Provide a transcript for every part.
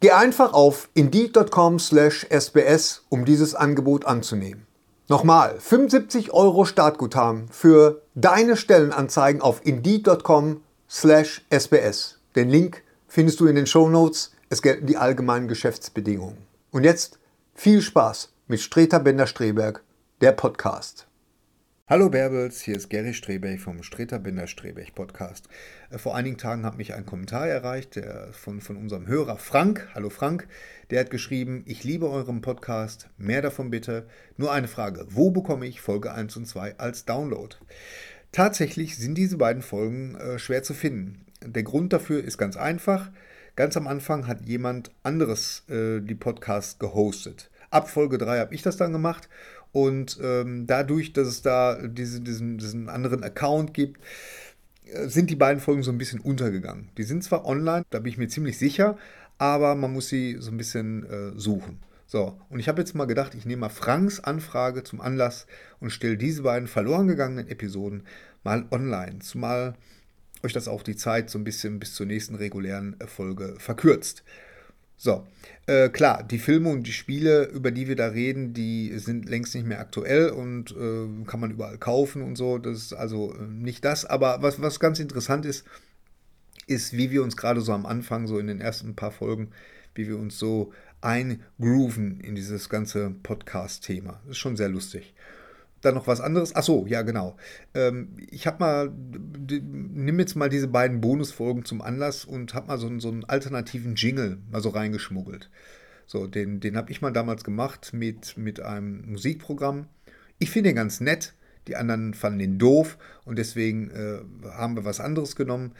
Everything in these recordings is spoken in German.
Geh einfach auf indeed.com/sbs, um dieses Angebot anzunehmen. Nochmal, 75 Euro Startguthaben für deine Stellenanzeigen auf indeed.com/sbs. Den Link findest du in den Show Notes. Es gelten die allgemeinen Geschäftsbedingungen. Und jetzt viel Spaß mit Streter Bender-Streberg, der Podcast. Hallo Bärbels, hier ist Gary Strebech vom Streter Binder Strebech Podcast. Äh, vor einigen Tagen hat mich ein Kommentar erreicht der von, von unserem Hörer Frank. Hallo Frank, der hat geschrieben, ich liebe euren Podcast, mehr davon bitte. Nur eine Frage, wo bekomme ich Folge 1 und 2 als Download? Tatsächlich sind diese beiden Folgen äh, schwer zu finden. Der Grund dafür ist ganz einfach. Ganz am Anfang hat jemand anderes äh, die Podcasts gehostet. Ab Folge 3 habe ich das dann gemacht und ähm, dadurch, dass es da diese, diesen, diesen anderen Account gibt, sind die beiden Folgen so ein bisschen untergegangen. Die sind zwar online, da bin ich mir ziemlich sicher, aber man muss sie so ein bisschen äh, suchen. So, und ich habe jetzt mal gedacht, ich nehme mal Franks Anfrage zum Anlass und stelle diese beiden verloren gegangenen Episoden mal online, zumal euch das auch die Zeit so ein bisschen bis zur nächsten regulären Folge verkürzt. So, äh, klar, die Filme und die Spiele, über die wir da reden, die sind längst nicht mehr aktuell und äh, kann man überall kaufen und so. Das ist also äh, nicht das. Aber was, was ganz interessant ist, ist, wie wir uns gerade so am Anfang, so in den ersten paar Folgen, wie wir uns so eingrooven in dieses ganze Podcast-Thema. Ist schon sehr lustig dann noch was anderes. Ach so, ja, genau. Ähm, ich habe mal, nimm jetzt mal diese beiden Bonusfolgen zum Anlass und habe mal so, so einen alternativen Jingle mal so reingeschmuggelt. So, den, den habe ich mal damals gemacht mit, mit einem Musikprogramm. Ich finde den ganz nett. Die anderen fanden den doof und deswegen äh, haben wir was anderes genommen.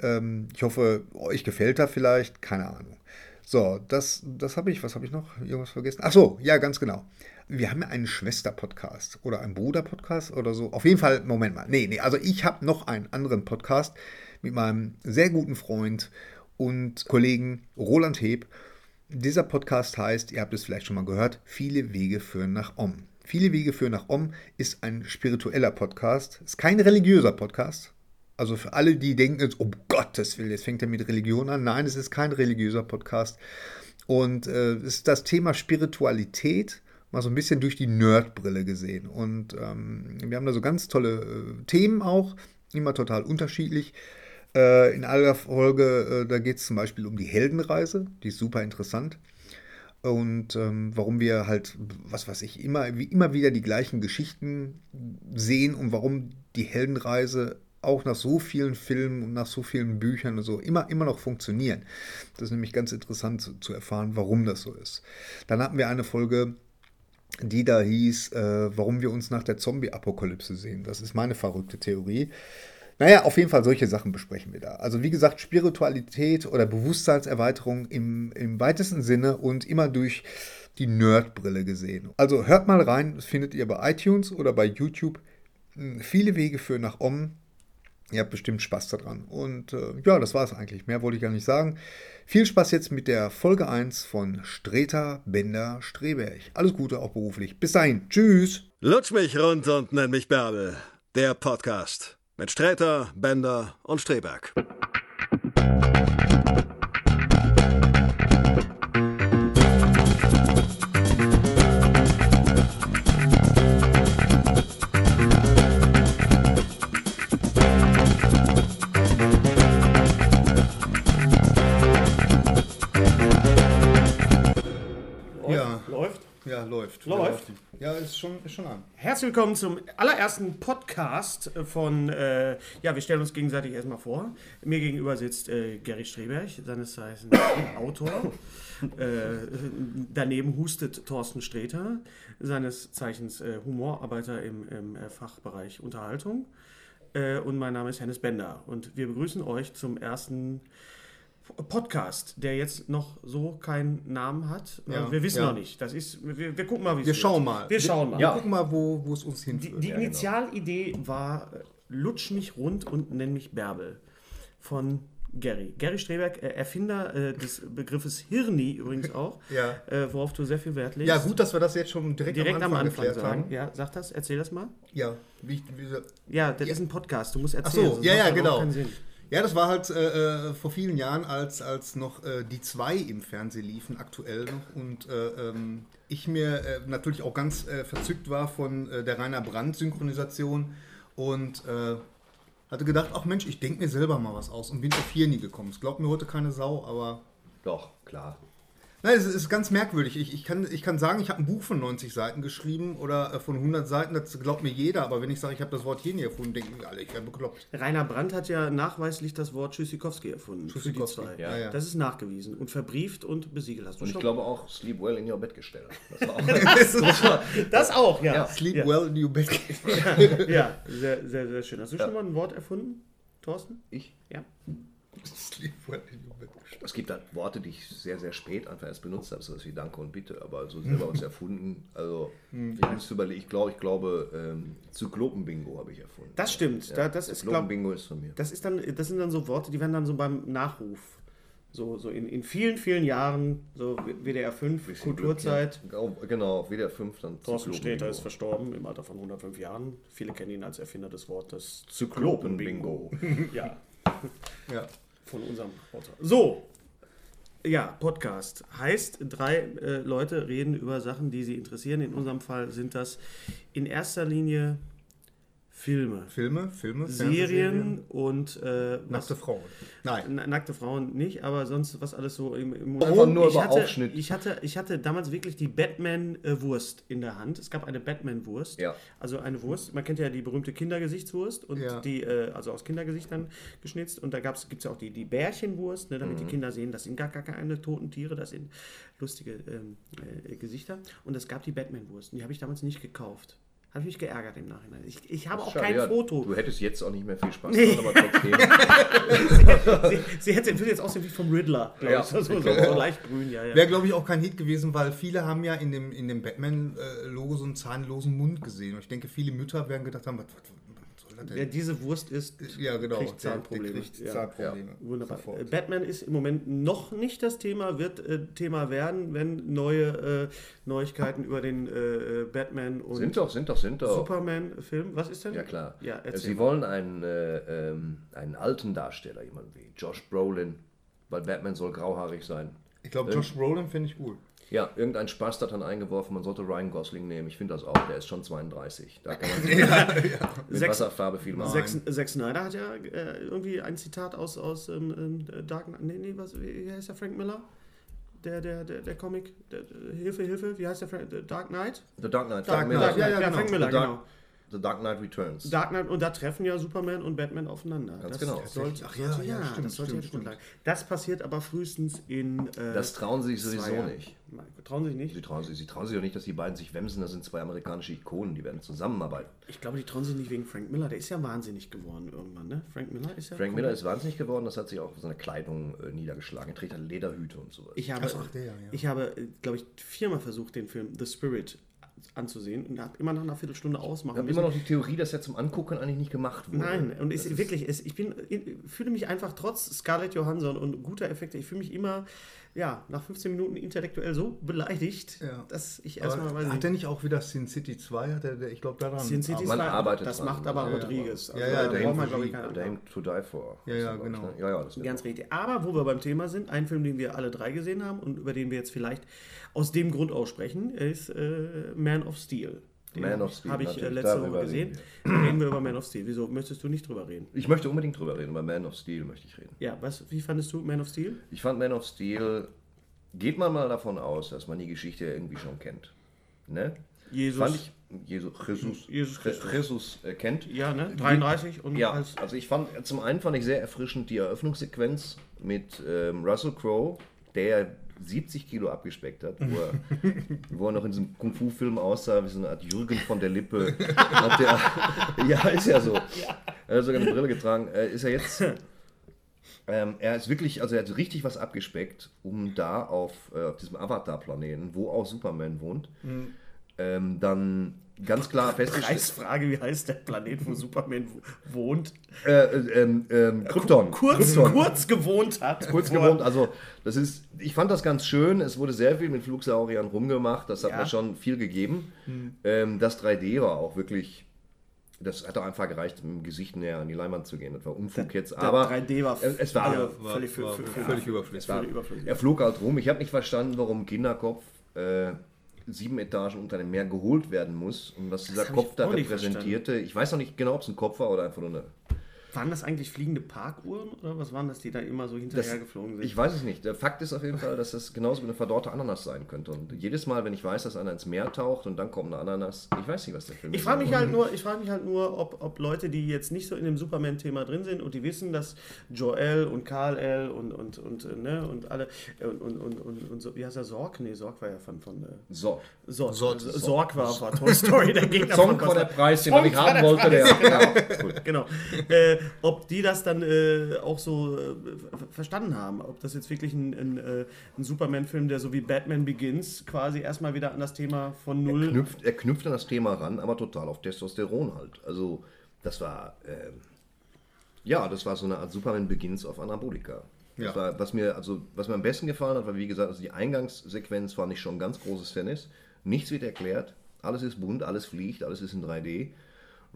Ähm, ich hoffe, euch gefällt er vielleicht. Keine Ahnung. So, das, das habe ich. Was habe ich noch? Irgendwas vergessen? Ach so, ja, ganz genau wir haben ja einen Schwester-Podcast oder einen Bruder-Podcast oder so. Auf jeden Fall, Moment mal. Nee, nee, also ich habe noch einen anderen Podcast mit meinem sehr guten Freund und Kollegen Roland Heb. Dieser Podcast heißt, ihr habt es vielleicht schon mal gehört, Viele Wege führen nach Om. Viele Wege führen nach Om ist ein spiritueller Podcast, ist kein religiöser Podcast. Also für alle, die denken jetzt, um Gottes Willen, jetzt fängt er mit Religion an. Nein, es ist kein religiöser Podcast. Und äh, es ist das Thema Spiritualität mal so ein bisschen durch die Nerdbrille gesehen. Und ähm, wir haben da so ganz tolle äh, Themen auch, immer total unterschiedlich. Äh, in aller Folge, äh, da geht es zum Beispiel um die Heldenreise, die ist super interessant. Und ähm, warum wir halt, was weiß ich, immer, wie immer wieder die gleichen Geschichten sehen und warum die Heldenreise auch nach so vielen Filmen und nach so vielen Büchern und so immer, immer noch funktionieren. Das ist nämlich ganz interessant zu, zu erfahren, warum das so ist. Dann hatten wir eine Folge die da hieß, äh, warum wir uns nach der Zombie-Apokalypse sehen. Das ist meine verrückte Theorie. Naja, auf jeden Fall solche Sachen besprechen wir da. Also wie gesagt, Spiritualität oder Bewusstseinserweiterung im, im weitesten Sinne und immer durch die Nerdbrille gesehen. Also hört mal rein, das findet ihr bei iTunes oder bei YouTube. Hm, viele Wege führen nach Om. Ihr habt bestimmt Spaß daran. Und äh, ja, das war es eigentlich. Mehr wollte ich gar nicht sagen. Viel Spaß jetzt mit der Folge 1 von Streter Bender Streberg. Alles Gute auch beruflich. Bis dahin. Tschüss. Lutsch mich rund und nenn mich Bärbel. Der Podcast mit Streter, Bender und Streberg. Läuft. Läuft. Ja, ist schon, ist schon an. Herzlich willkommen zum allerersten Podcast von, äh, ja, wir stellen uns gegenseitig erstmal vor. Mir gegenüber sitzt äh, Gary Streberg, seines Zeichens Autor. Äh, daneben hustet Thorsten Streter, seines Zeichens äh, Humorarbeiter im, im äh, Fachbereich Unterhaltung. Äh, und mein Name ist Hennes Bender. Und wir begrüßen euch zum ersten Podcast, der jetzt noch so keinen Namen hat. Ja, wir wissen ja. noch nicht. Das ist, wir, wir gucken mal, wie es Wir schauen mal. Wir schauen mal. Wir gucken mal, wo, wo es uns Die, hinführt. die Ja, genau. Initialidee war äh, Lutsch mich rund und nenn mich Bärbel von Gary. Gary Streberg, äh, Erfinder äh, des Begriffes Hirni übrigens auch, Ja. äh, worauf du sehr viel Wert legst. ja, gut, dass wir das jetzt schon direkt, Direkt am Anfang, geklärt sagen. haben. Ja, sag das, erzähl das mal. Ja, wie, wie, Ja, das ist ein Podcast, du musst Ach erzählen. so, sonst ja, macht ja, genau. Ja, das war halt äh, äh, vor vielen Jahren, als, als noch äh, die zwei im Fernsehen liefen, aktuell noch. Und äh, ähm, ich mir äh, natürlich auch ganz äh, verzückt war von der Rainer Brandt-Synchronisation und hatte gedacht, ach Mensch, ich denke mir selber mal was aus und bin auf hier nie gekommen. Es glaubt mir heute keine Sau, aber Doch, klar. Nein, es ist ganz merkwürdig. Ich, ich, kann, ich kann sagen, ich habe ein Buch von 90 Seiten geschrieben oder äh, von 100 Seiten, das glaubt mir jeder. Aber wenn ich sage, ich habe das Wort hier nie erfunden, denken alle, ich werde bekloppt. Rainer Brandt hat ja nachweislich das Wort Tschüssikowski erfunden. Tschüssikowski, ja, ja. Das ist nachgewiesen und verbrieft und besiegelt. Hast du Und ich glaube auch Sleep Well in Your Bed gestellt. Das war auch das auch, ja. Ja. Sleep Ja. well in your bed. Ja, sehr, sehr, sehr schön. Hast du Ja. schon mal ein Wort erfunden, Thorsten? ich. Ja. Sleep well in your bed. Es gibt halt Worte, die ich sehr, sehr spät einfach erst benutzt habe, sowas wie Danke und Bitte, aber so selber was erfunden. Also, Hm. ich muss überlegen, ich glaube, ich glaube, ähm, Zyklopen-Bingo habe ich erfunden. Das stimmt. Da, das ist, glaub, Zyklopen-Bingo ist von mir. das ist dann, das sind dann so Worte, die werden dann so beim Nachruf. So, so in, in vielen, vielen Jahren, so WDR 5, Bisschen Kulturzeit. Glück, ja. Genau, auf WDR 5 dann Thorsten. Sträter ist verstorben im Alter von 105 Jahren. Viele kennen ihn als Erfinder des Wortes Zyklopen-Bingo. ja, Ja. von unserem Autor. So, ja, Podcast heißt, drei äh, Leute reden über Sachen, die sie interessieren. In unserem Fall sind das in erster Linie Filme, Filme, Filme, Serien und äh, Nackte Frauen. Nein. Na- Nackte Frauen nicht, aber sonst was alles so im, im Einfach nur ich über hatte, Aufschnitt. Ich hatte, ich hatte damals wirklich die Batman-Wurst in der Hand. Es gab eine Batman-Wurst. Ja. Also eine Wurst. Man kennt ja die berühmte Kindergesichtswurst und Ja. die, äh, also aus Kindergesichtern geschnitzt. Und da gibt es ja auch die, die Bärchenwurst, ne, damit Mhm. die Kinder sehen, das sind gar, gar keine toten Tiere, das sind lustige ähm, äh, Gesichter. Und es gab die Batman-Wurst. Die habe ich damals nicht gekauft. Habe ich mich geärgert im Nachhinein. Ich, ich habe auch Schade, kein ja, Foto. Du hättest jetzt auch nicht mehr viel Spaß dran, aber trotzdem. sie, sie hätte, würde jetzt aussehen wie vom Riddler, glaube Ja, ich. So, so, ich so, leicht grün, ja, ja. Wäre, glaube ich, auch kein Hit gewesen, weil viele haben ja in dem, in dem Batman-Logo so einen zahnlosen Mund gesehen. Und ich denke, viele Mütter werden gedacht haben, was, was, Wer diese Wurst ist, ja, genau. kriegt Zahnprobleme. Der, der kriegt Ja. Zahnprobleme. Wunderbar. Sofort. Äh, Batman ist im Moment noch nicht das Thema, wird äh, Thema werden, wenn neue äh, Neuigkeiten über den äh, Batman und Sind doch, sind doch, sind doch. Superman-Film. Was ist denn? Ja, klar. Ja, erzähl Sie mal. wollen einen, äh, ähm, einen alten Darsteller, jemanden wie Josh Brolin, weil Batman soll grauhaarig sein. Ich glaube, Josh Brolin finde ich gut. Ja, irgendein Spaß hat dann eingeworfen, man sollte Ryan Gosling nehmen. Ich finde das auch, der ist schon 32. Da kann man sich mit Sechs- Wasserfarbe viel machen. Zack, Zack Snyder hat ja äh, irgendwie ein Zitat aus, aus ähm, ähm, Dark Knight. Nee, nee, was, wie heißt der Frank Miller? Der, der, der, der Comic. Der, der, Hilfe, Hilfe, wie heißt der Frank? Der Dark Knight? The Dark Knight, Dark, Frank Dark, Miller. ja, ja, ja, genau. Frank Miller, The genau. The Dark Knight Returns. Dark Knight, und da treffen ja Superman und Batman aufeinander. Ganz das genau. Sollte, Ach ja, sollte, ja, stimmt, das sollte stimmt, ja die Grundlage. Das passiert aber frühestens in. Äh, das trauen sie sich sowieso Jahren. nicht. Trauen sich nicht? Sie trauen, sich, sie trauen sich auch nicht, dass die beiden sich wemsen. Das sind zwei amerikanische Ikonen, die werden zusammenarbeiten. Ich glaube, die trauen sich nicht wegen Frank Miller. Der ist ja wahnsinnig geworden irgendwann, ne? Frank Miller ist ja. Frank Miller ist wahnsinnig geworden, das hat sich auch auf seine Kleidung äh, niedergeschlagen. Er trägt halt Lederhüte und sowas. Ich habe, Ach, der, ja. ich habe, glaube ich, viermal versucht, den Film The Spirit anzusehen und habe immer nach einer Viertelstunde Ich ausmachen habe immer noch die Theorie, dass er zum Angucken eigentlich nicht gemacht wurde. Nein, und ist, wirklich, es, ich bin, ich fühle mich einfach trotz Scarlett Johansson und guter Effekte, ich fühle mich immer, ja, nach 15 Minuten intellektuell so beleidigt, Ja. dass ich erstmal weiß hat nicht, er nicht auch wieder Sin City 2? Hat er, der, ich glaube, daran. Sin City Man zwei- arbeitet das dran. macht aber Ja, ja, Rodriguez. ja, ja, da der braucht man, Regie, glaube ich, keine Dame to Die For. Ja, ja, Das ist, genau. ne? Ja, ja, das Ganz richtig. Aber wo wir beim Thema sind, ein Film, den wir alle drei gesehen haben und über den wir jetzt vielleicht aus dem Grund aussprechen, ist äh, Man of Steel. Man of Steel, Habe ich äh, letzte Woche gesehen. reden Da reden wir über Man of Steel. Wieso möchtest du nicht drüber reden? Ich möchte unbedingt drüber reden, über Man of Steel möchte ich reden. Ja, was, wie fandest du Man of Steel? Ich fand Man of Steel, geht man mal davon aus, dass man die Geschichte irgendwie schon kennt. Ne? Jesus. Fand ich, Jesus, Jesus, Jesus Christus. Jesus äh, kennt. Ja, ne? 33 und Ja, als also ich fand, zum einen fand ich sehr erfrischend die Eröffnungssequenz mit ähm, Russell Crowe, der 70 Kilo abgespeckt hat, wo er, wo er noch in diesem Kung-Fu-Film aussah, wie so eine Art Jürgen von der Lippe. Hat der, ja, ist ja so. Er hat sogar eine Brille getragen. Äh, ist er jetzt. Ähm, er ist wirklich, also er hat richtig was abgespeckt, um da auf, äh, auf diesem Avatar-Planeten, wo auch Superman wohnt, ähm, dann ganz klar festzustellen. Preisfrage, wie heißt der Planet, wo Superman wo- wohnt? Äh, äh, ähm, ähm, Krypton. Kurz, Krypton. kurz gewohnt hat. kurz gewohnt. Also, das ist, ich fand das ganz schön. Es wurde sehr viel mit Flugsauriern rumgemacht. Das hat Ja. mir schon viel gegeben. Ähm, das 3D war auch wirklich, das hat auch einfach gereicht, mit dem Gesicht näher an die Leinwand zu gehen. Das war Unfug jetzt. Der Aber 3D war, es, war, also war- völlig, für, war völlig überflüssig. Völlig überflüssig. er flog halt rum. Ich habe nicht verstanden, warum Kinderkopf äh, sieben Etagen unter dem Meer geholt werden muss und was dieser ich Kopf da repräsentierte. Ich weiß noch nicht genau, ob es ein Kopf war oder einfach nur eine Waren das eigentlich fliegende Parkuhren oder was waren das, die da immer so hinterher geflogen sind? Ich weiß es nicht. Der Fakt ist auf jeden Fall, dass das genauso wie eine verdorrte Ananas sein könnte. Und jedes Mal, wenn ich weiß, dass einer ins Meer taucht und dann kommt eine Ananas, ich weiß nicht, was der Film Ich ist. frage mich halt nur, ich frage mich halt nur, ob, ob Leute, die jetzt nicht so in dem Superman-Thema drin sind und die wissen, dass Joel und Karl L und und und ne und alle und und und, und, und so, wie heißt er Sorg? Nee, Sorg war ja von von äh, So. Sorg. Sorg. Sorg war, war Toy Story der Gegner Song von war der. Preis, den man nicht haben wollte. Der, gut. Genau. Äh, ob die das dann äh, auch so äh, ver- verstanden haben. Ob das jetzt wirklich ein, ein, äh, ein Superman-Film, der so wie Batman Begins quasi erstmal wieder an das Thema von Null. knüpft, er knüpft an das Thema ran, aber total auf Testosteron halt. Also, das war, ähm, ja, das war so eine Art Superman Begins auf Anabolika. Ja. war, was mir, also, was mir am besten gefallen hat, war wie gesagt, also die Eingangssequenz fand ich schon ein ganz großes ist. Nichts wird erklärt, alles ist bunt, alles fliegt, alles ist in 3D.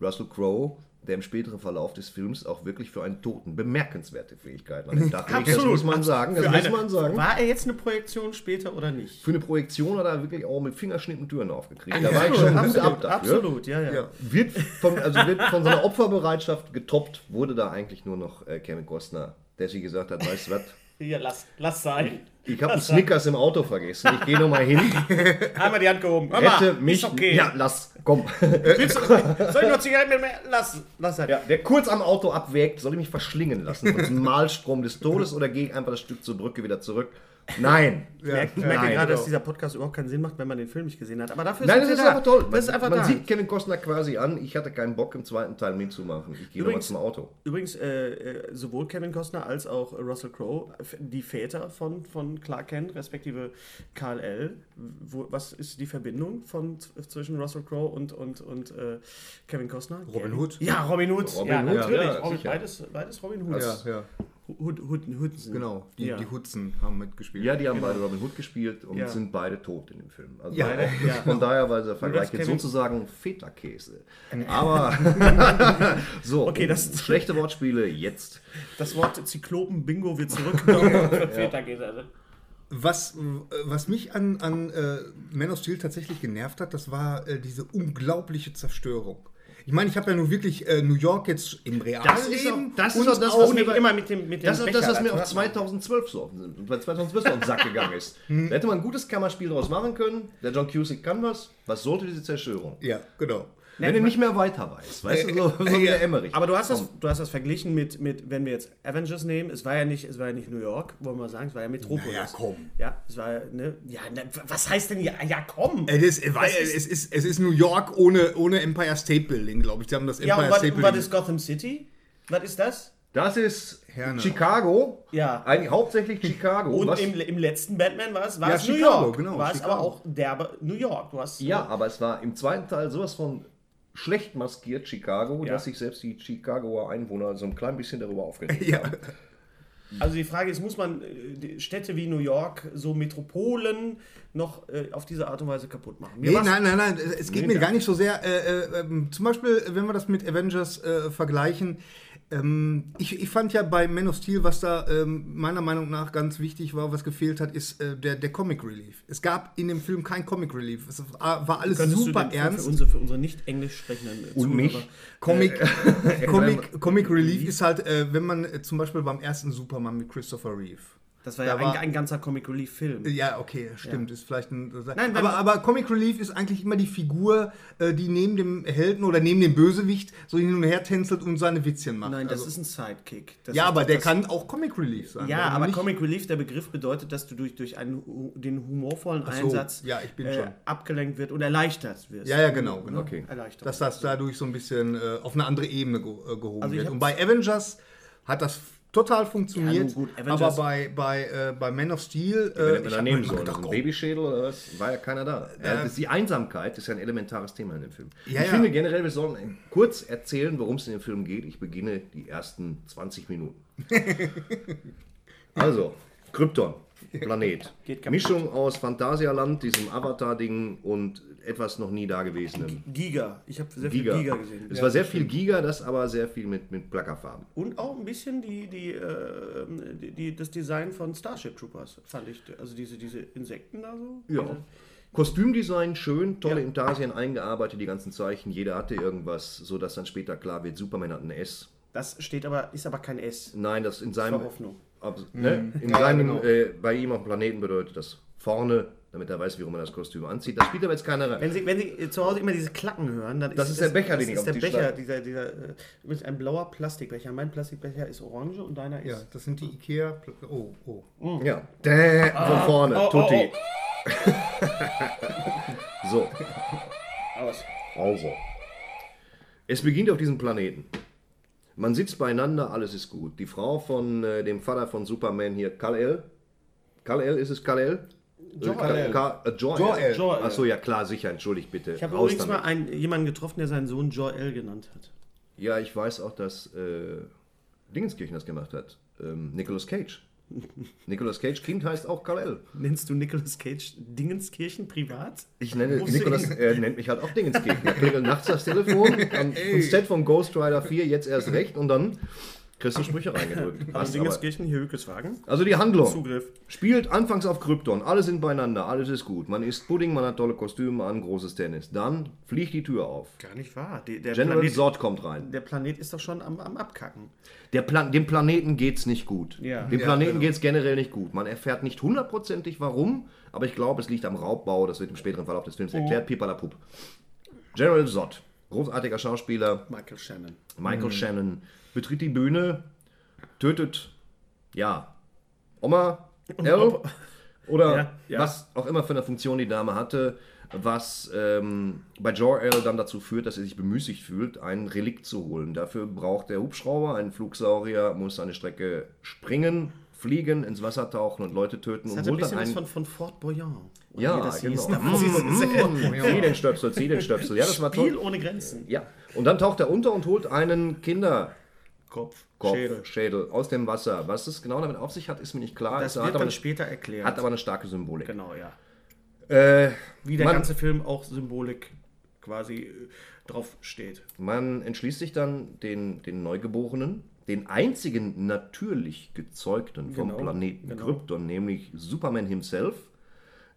Russell Crowe, der im späteren Verlauf des Films auch wirklich für einen Toten bemerkenswerte Fähigkeiten an den Tag legt. Das muss man sagen, das Für muss eine- man sagen. War er jetzt eine Projektion später oder nicht? Für eine Projektion hat er wirklich auch mit Fingerschnippen Türen aufgekriegt. Da war ich schon gut ab absolut, dafür. absolut, ja, ja. Ja. Wird von, also wird von seiner Opferbereitschaft getoppt, wurde da eigentlich nur noch äh, Kevin Costner, der sich gesagt hat, weißt du was, Ja, lass, lass sein. ich habe einen Snickers im Auto vergessen, ich gehe nochmal hin, Einmal die Hand gehoben. Mal, hätte mich, ist okay. ja lass, komm. Du, soll ich noch Zigaretten mit mir? Lass, lass halt. Ja, der kurz am Auto abwägt, soll ich mich verschlingen lassen diesem Malstrom des Todes oder gehe ich einfach das Stück zur Brücke wieder zurück? Nein. Ich merke, ich merke Nein, gerade, dass dieser Podcast überhaupt keinen Sinn macht, wenn man den Film nicht gesehen hat. Aber dafür Nein, ist da. einfach toll. Das ist einfach Man da. sieht Kevin Costner quasi an, ich hatte keinen Bock im zweiten Teil mitzumachen. Ich gehe nochmal Übrigens- zum Auto. Übrigens, äh, äh, sowohl Kevin Costner als auch Russell Crowe, die Väter von, von Clark Kent, respektive Karl L. Wo, was ist die Verbindung von, zwischen Russell Crowe und, und, und äh, Kevin Costner? Robin Hood. Ja, Robin Hood. Robin ja, Hood, natürlich. ja, Robin, beides, beides Robin Hood. Ja, ja, Hood, Hood, Hoodsen. genau. Die, Ja. die Hudson haben mitgespielt. Ja, die haben beide Robin Hood gespielt und Ja. sind beide tot in dem Film. Also Ja. beide, Ja. von daher war der Vergleich jetzt sozusagen Feta-Käse. Aber so, Okay, das- schlechte Wortspiele jetzt. Das Wort Zyklopen-Bingo wird zurückgenommen. für Väterkäse. Was, was mich an, an äh, Man of Steel tatsächlich genervt hat, das war äh, diese unglaubliche Zerstörung. Ich meine, ich habe ja nun wirklich äh, New York jetzt im Realleben Das ist auch- das ist auch das, was mir immer mit dem, mit dem Das ist das, was mir auch 2012 so bei 2012 so auf den Sack gegangen ist. Da hätte man ein gutes Kammerspiel draus machen können. Der John Cusick kann was. Was sollte diese Zerstörung? Ja, genau. Wenn er nicht mehr weiter weiß. Weißt du, so, so wie der Emmerich. Aber du hast, das, du hast das verglichen mit, mit, wenn wir jetzt Avengers nehmen, es war ja nicht, es war ja nicht New York, wollen wir mal sagen, es war ja Metropolis. Na ja, komm. Ja, es war ja, ne, ja, ne, was heißt denn ja, ja komm? Äh, das, äh, weil, ist- es, ist, es ist New York ohne, ohne Empire State Building, glaube ich. Die haben das ja, Empire und was, State und was Building. ist Gotham City? Was ist das? Das ist Herne. Chicago. Ja. Eigentlich hauptsächlich Chicago. Und im, im letzten Batman war es, war Ja, es New Chicago, York. genau, war es Chicago. aber auch derbe New York. Du hast, ja, aber es war im zweiten Teil sowas von schlecht maskiert Chicago, Ja. dass sich selbst die Chicagoer Einwohner so ein klein bisschen darüber aufgeregt Ja. haben. Also die Frage ist, muss man äh, Städte wie New York, so Metropolen, noch äh, auf diese Art und Weise kaputt machen? Nee, nein, nein, nein. Es geht Nee, mir gar nicht so sehr. Äh, äh, ähm, zum Beispiel, wenn wir das mit Avengers äh, vergleichen. Ähm, ich, ich fand ja bei Man of Steel, was da ähm, meiner Meinung nach ganz wichtig war, was gefehlt hat, ist äh, der, der Comic Relief. Es gab in dem Film kein Comic Relief. Es war, war alles Könntest super ernst. Für unsere, für unsere nicht englisch sprechenden äh, Und mich? Comic, Comic, Comic Relief ist halt, äh, wenn man äh, zum Beispiel beim ersten Superman mit Christopher Reeve. Das war Da ja war- ein, ein ganzer Comic Relief Film. Ja, okay, stimmt. Ja. Ist vielleicht ein, Nein, aber, aber Comic Relief ist eigentlich immer die Figur, äh, die neben dem Helden oder neben dem Bösewicht so hin und her tänzelt und seine Witzchen macht. Nein, das Also- ist ein Sidekick. Das ja, aber der das- kann auch Comic Relief sein. Ja, aber nicht? Comic Relief, der Begriff bedeutet, dass du durch, durch einen, den humorvollen so, Einsatz ja, äh, abgelenkt wird und erleichtert wirst. Ja, ja, genau. genau. Okay. Erleichtert. Dass das dadurch so ein bisschen äh, auf eine andere Ebene ge äh, gehoben Also wird. Und bei Avengers hat das total funktioniert. Ja, aber bei, bei, äh, bei Man of Steel. Wenn Äh, ich da hab nehmen gedacht, also Babyschädel oder was, war ja keiner da. Ist die Einsamkeit ist ja ein elementares Thema in dem Film. Ja, ich ja. finde generell, wir sollen kurz erzählen, worum es in dem Film geht. Ich beginne die ersten 20 Minuten. also, Krypton, Planet. Mischung aus Phantasialand, diesem Avatar-Ding und etwas noch nie dagewesenem. Giga. Ich habe sehr Giga. viel Giga gesehen. Es war sehr viel Giga, das aber sehr viel mit, mit Plackerfarben. Und auch ein bisschen die, die, äh, die, die, das Design von Starship Troopers, fand ich. Also diese, diese Insekten da so. Ja. Diese, Kostümdesign schön, tolle Ja. Intarsien eingearbeitet, die ganzen Zeichen. Jeder hatte irgendwas, so dass dann später klar wird, Superman hat ein S. das steht aber, ist aber kein S. Nein, das in seinem, war Hoffnung. Ab, ne? in Ja, seinem genau. äh, bei ihm auf dem Planeten bedeutet das vorne, damit er weiß, wie rum er das Kostüm anzieht. Das spielt aber jetzt keiner rein. Wenn Sie, wenn Sie zu Hause immer diese Klacken hören, dann Das ist der Becher, das den ich ist auf der den Tisch Becher, dieser, dieser, äh, übrigens ein blauer Plastikbecher. Mein Plastikbecher ist orange und deiner Ja, ist. das sind die Ikea. Oh, oh. Ja, Däh, von vorne, oh, Tutti. so, Aus. also. Es beginnt auf diesem Planeten. Man sitzt beieinander, alles ist gut. Die Frau von äh, dem Vater von Superman hier, Kal-El. Kal-El, ist es Kal-El? Äh, Jor-El. Jor-El. Jor-El. Achso, ja klar, sicher, entschuldigt bitte. Ich habe übrigens damit. mal einen, jemanden getroffen, der seinen Sohn Jor-El genannt hat. Ja, ich weiß auch, dass äh, Dingenskirchen das gemacht hat. Ähm, Nicolas Cage. Nicolas Cage Kind heißt auch Kal-El. Nennst du Nicolas Cage Dingenskirchen privat? Ich nenne Rufst Nicolas, er nennt mich halt auch Dingenskirchen. Er klingelt nachts das Telefon am Set von Ghost Rider 4, jetzt erst recht und dann kriegst du Sprüche reingedrückt. Passt aber. Dingenskirchen, hier Hülkeswagen. Also die Handlung. Zugriff. Spielt anfangs auf Krypton, alle sind beieinander, alles ist gut. Man isst Pudding, man hat tolle Kostüme an, großes Tennis. Dann fliegt die Tür auf. Gar nicht wahr. Die, der, General Planet, Zod kommt rein. der Planet ist doch schon am, am Abkacken. Der Plan dem Planeten geht's nicht gut. Ja. Dem Ja, Planeten genau. geht's generell nicht gut. Man erfährt nicht hundertprozentig warum, aber ich glaube, es liegt am Raubbau. Das wird im späteren Verlauf des Films erklärt. Pipalapup. General Zod, großartiger Schauspieler, Michael Shannon. Michael Shannon, betritt die Bühne, tötet, ja, Oma, L Opa. oder Ja, ja. was auch immer für eine Funktion die Dame hatte, was ähm, bei Jor-El dann dazu führt, dass er sich bemüßigt fühlt, ein Relikt zu holen. Dafür braucht der Hubschrauber, ein Flugsaurier, muss eine Strecke springen, fliegen, ins Wasser tauchen und Leute töten Das und hat ein holt dann bisschen was einen... von, von Fort Boyard. Ja, das genau. Zieh den Stöpsel, zieh den Stöpsel. Ja, das war Spiel toll. ohne Grenzen. Ja, und dann taucht er unter und holt einen Kinderkopf, Kopf, Schädel. Schädel. aus dem Wasser. Was es genau damit auf sich hat, ist mir nicht klar. Das Es wird aber dann eine, später erklärt. hat aber eine starke Symbolik. genau, ja. Äh, Wie der man, ganze Film auch Symbolik quasi äh, drauf steht. man entschließt sich dann, den, den Neugeborenen, den einzigen natürlich gezeugten vom Genau, Planeten genau. Krypton, nämlich Superman himself,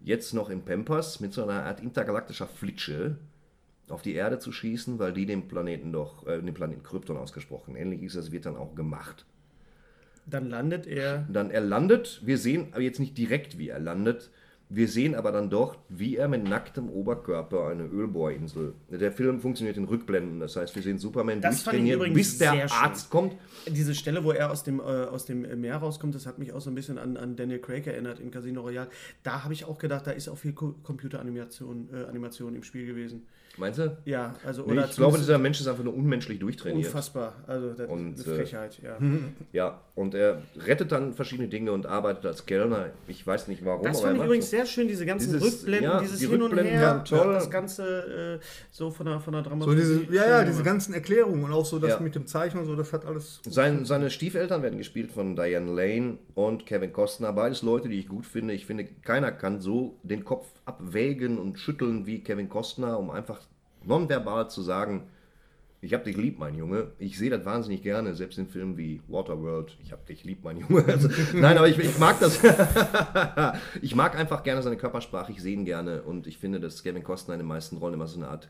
jetzt noch im Pampers mit so einer Art intergalaktischer Flitsche auf die Erde zu schießen, weil die den Planeten doch, äh, den Planeten Krypton ausgesprochen. Ähnlich ist das, wird dann auch gemacht. Dann landet er. Dann er landet, wir sehen aber jetzt nicht direkt, wie er landet, wir sehen aber dann doch, wie er mit nacktem Oberkörper eine Ölbohrinsel. Der Film funktioniert in Rückblenden, das heißt, wir sehen Superman Das bis der sehr schön. Arzt kommt. Diese Stelle, wo er aus dem, äh, aus dem Meer rauskommt, das hat mich auch so ein bisschen an, an Daniel Craig erinnert in Casino Royale. Da habe ich auch gedacht, da ist auch viel Co Computeranimation äh, Animation im Spiel gewesen. Meinst du? Ja, also Nee, oder ich glaube, dieser Mensch ist einfach nur unmenschlich durchtrainiert. unfassbar. Also das Und, ist äh, eine Frechheit, ja. Ja, und er rettet dann verschiedene Dinge und arbeitet als Kellner. Ich weiß nicht warum, Das aber fand ich übrigens so. sehr schön, diese ganzen Dieses- Rückblenden, ja, dieses die Hin und Her, waren toll. das Ganze äh, so von der, von der So Dramaturgie. diese, ja, ja, diese ganzen Erklärungen und auch so das Ja. mit dem Zeichen und so, das hat alles. Sein, seine Stiefeltern werden gespielt von Diane Lane und Kevin Costner. Beides Leute, die ich gut finde. Ich finde, keiner kann so den Kopf abwägen und schütteln wie Kevin Costner, um einfach nonverbal zu sagen, ich hab dich lieb, mein Junge. Ich sehe das wahnsinnig gerne, selbst in Filmen wie Waterworld. Ich hab dich lieb, mein Junge. Also, nein, aber ich, ich mag das. ich mag einfach gerne seine Körpersprache. Ich sehe ihn gerne und ich finde, dass Kevin Costner in den meisten Rollen immer so eine Art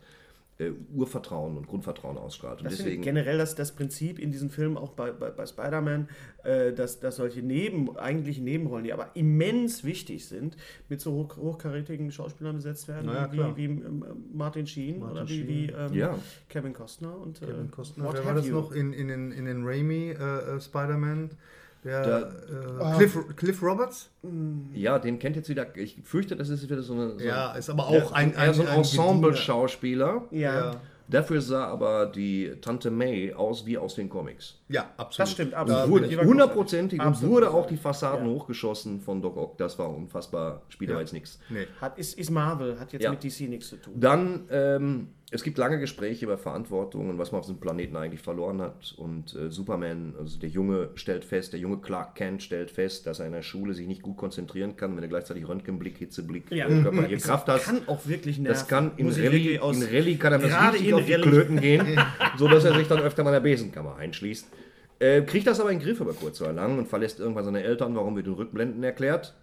äh, Urvertrauen und Grundvertrauen ausstrahlt. Und Das deswegen, generell das, das Prinzip in diesen Filmen, auch bei, bei, bei Spider-Man, äh, dass, dass solche Neben, eigentlich Nebenrollen, die aber immens wichtig sind, mit so hoch, hochkarätigen Schauspielern besetzt werden, Na ja, klar. wie, wie ähm, Martin Sheen oder wie, Sheen. wie ähm, Ja. Kevin Costner und Kevin äh, Costner. What Wer war das You. noch in, in den, in den Raimi äh, äh, Spider-Man? Der Da- äh, Cliff, Cliff Roberts? ja, den kennt jetzt wieder, ich fürchte, das ist wieder so eine... So Ja, ist aber auch ein, eher so ein ein Ensemble-Schauspieler. Ja, Ja. Dafür sah aber die Tante May aus wie aus den Comics. Ja, absolut. das stimmt, absolut. Wurde hundertprozentig und wurde auch die Fassaden Ja. hochgeschossen von Doc Ock. Das war unfassbar. Spielt Ja. aber jetzt nichts. Nee. Hat, ist, ist Marvel, hat jetzt Ja. mit DC nichts zu tun. Dann, ähm, es gibt lange Gespräche über Verantwortung und was man auf diesem Planeten eigentlich verloren hat. Und äh, Superman, also der Junge, stellt fest, der junge Clark Kent stellt fest, dass er in der Schule sich nicht gut konzentrieren kann, wenn er gleichzeitig Röntgenblick, Hitzeblick, Ja. äh, körperliche Kraft hat. kann auch wirklich nerven. Das kann in Rallye, aus- in Rallye kann er das richtig in auf die Rallye. Klöten gehen, sodass er sich dann öfter mal in der Besenkammer einschließt. Äh, kriegt das aber in den Griff über kurz oder lang und verlässt irgendwann seine Eltern, warum wird in Rückblenden erklärt.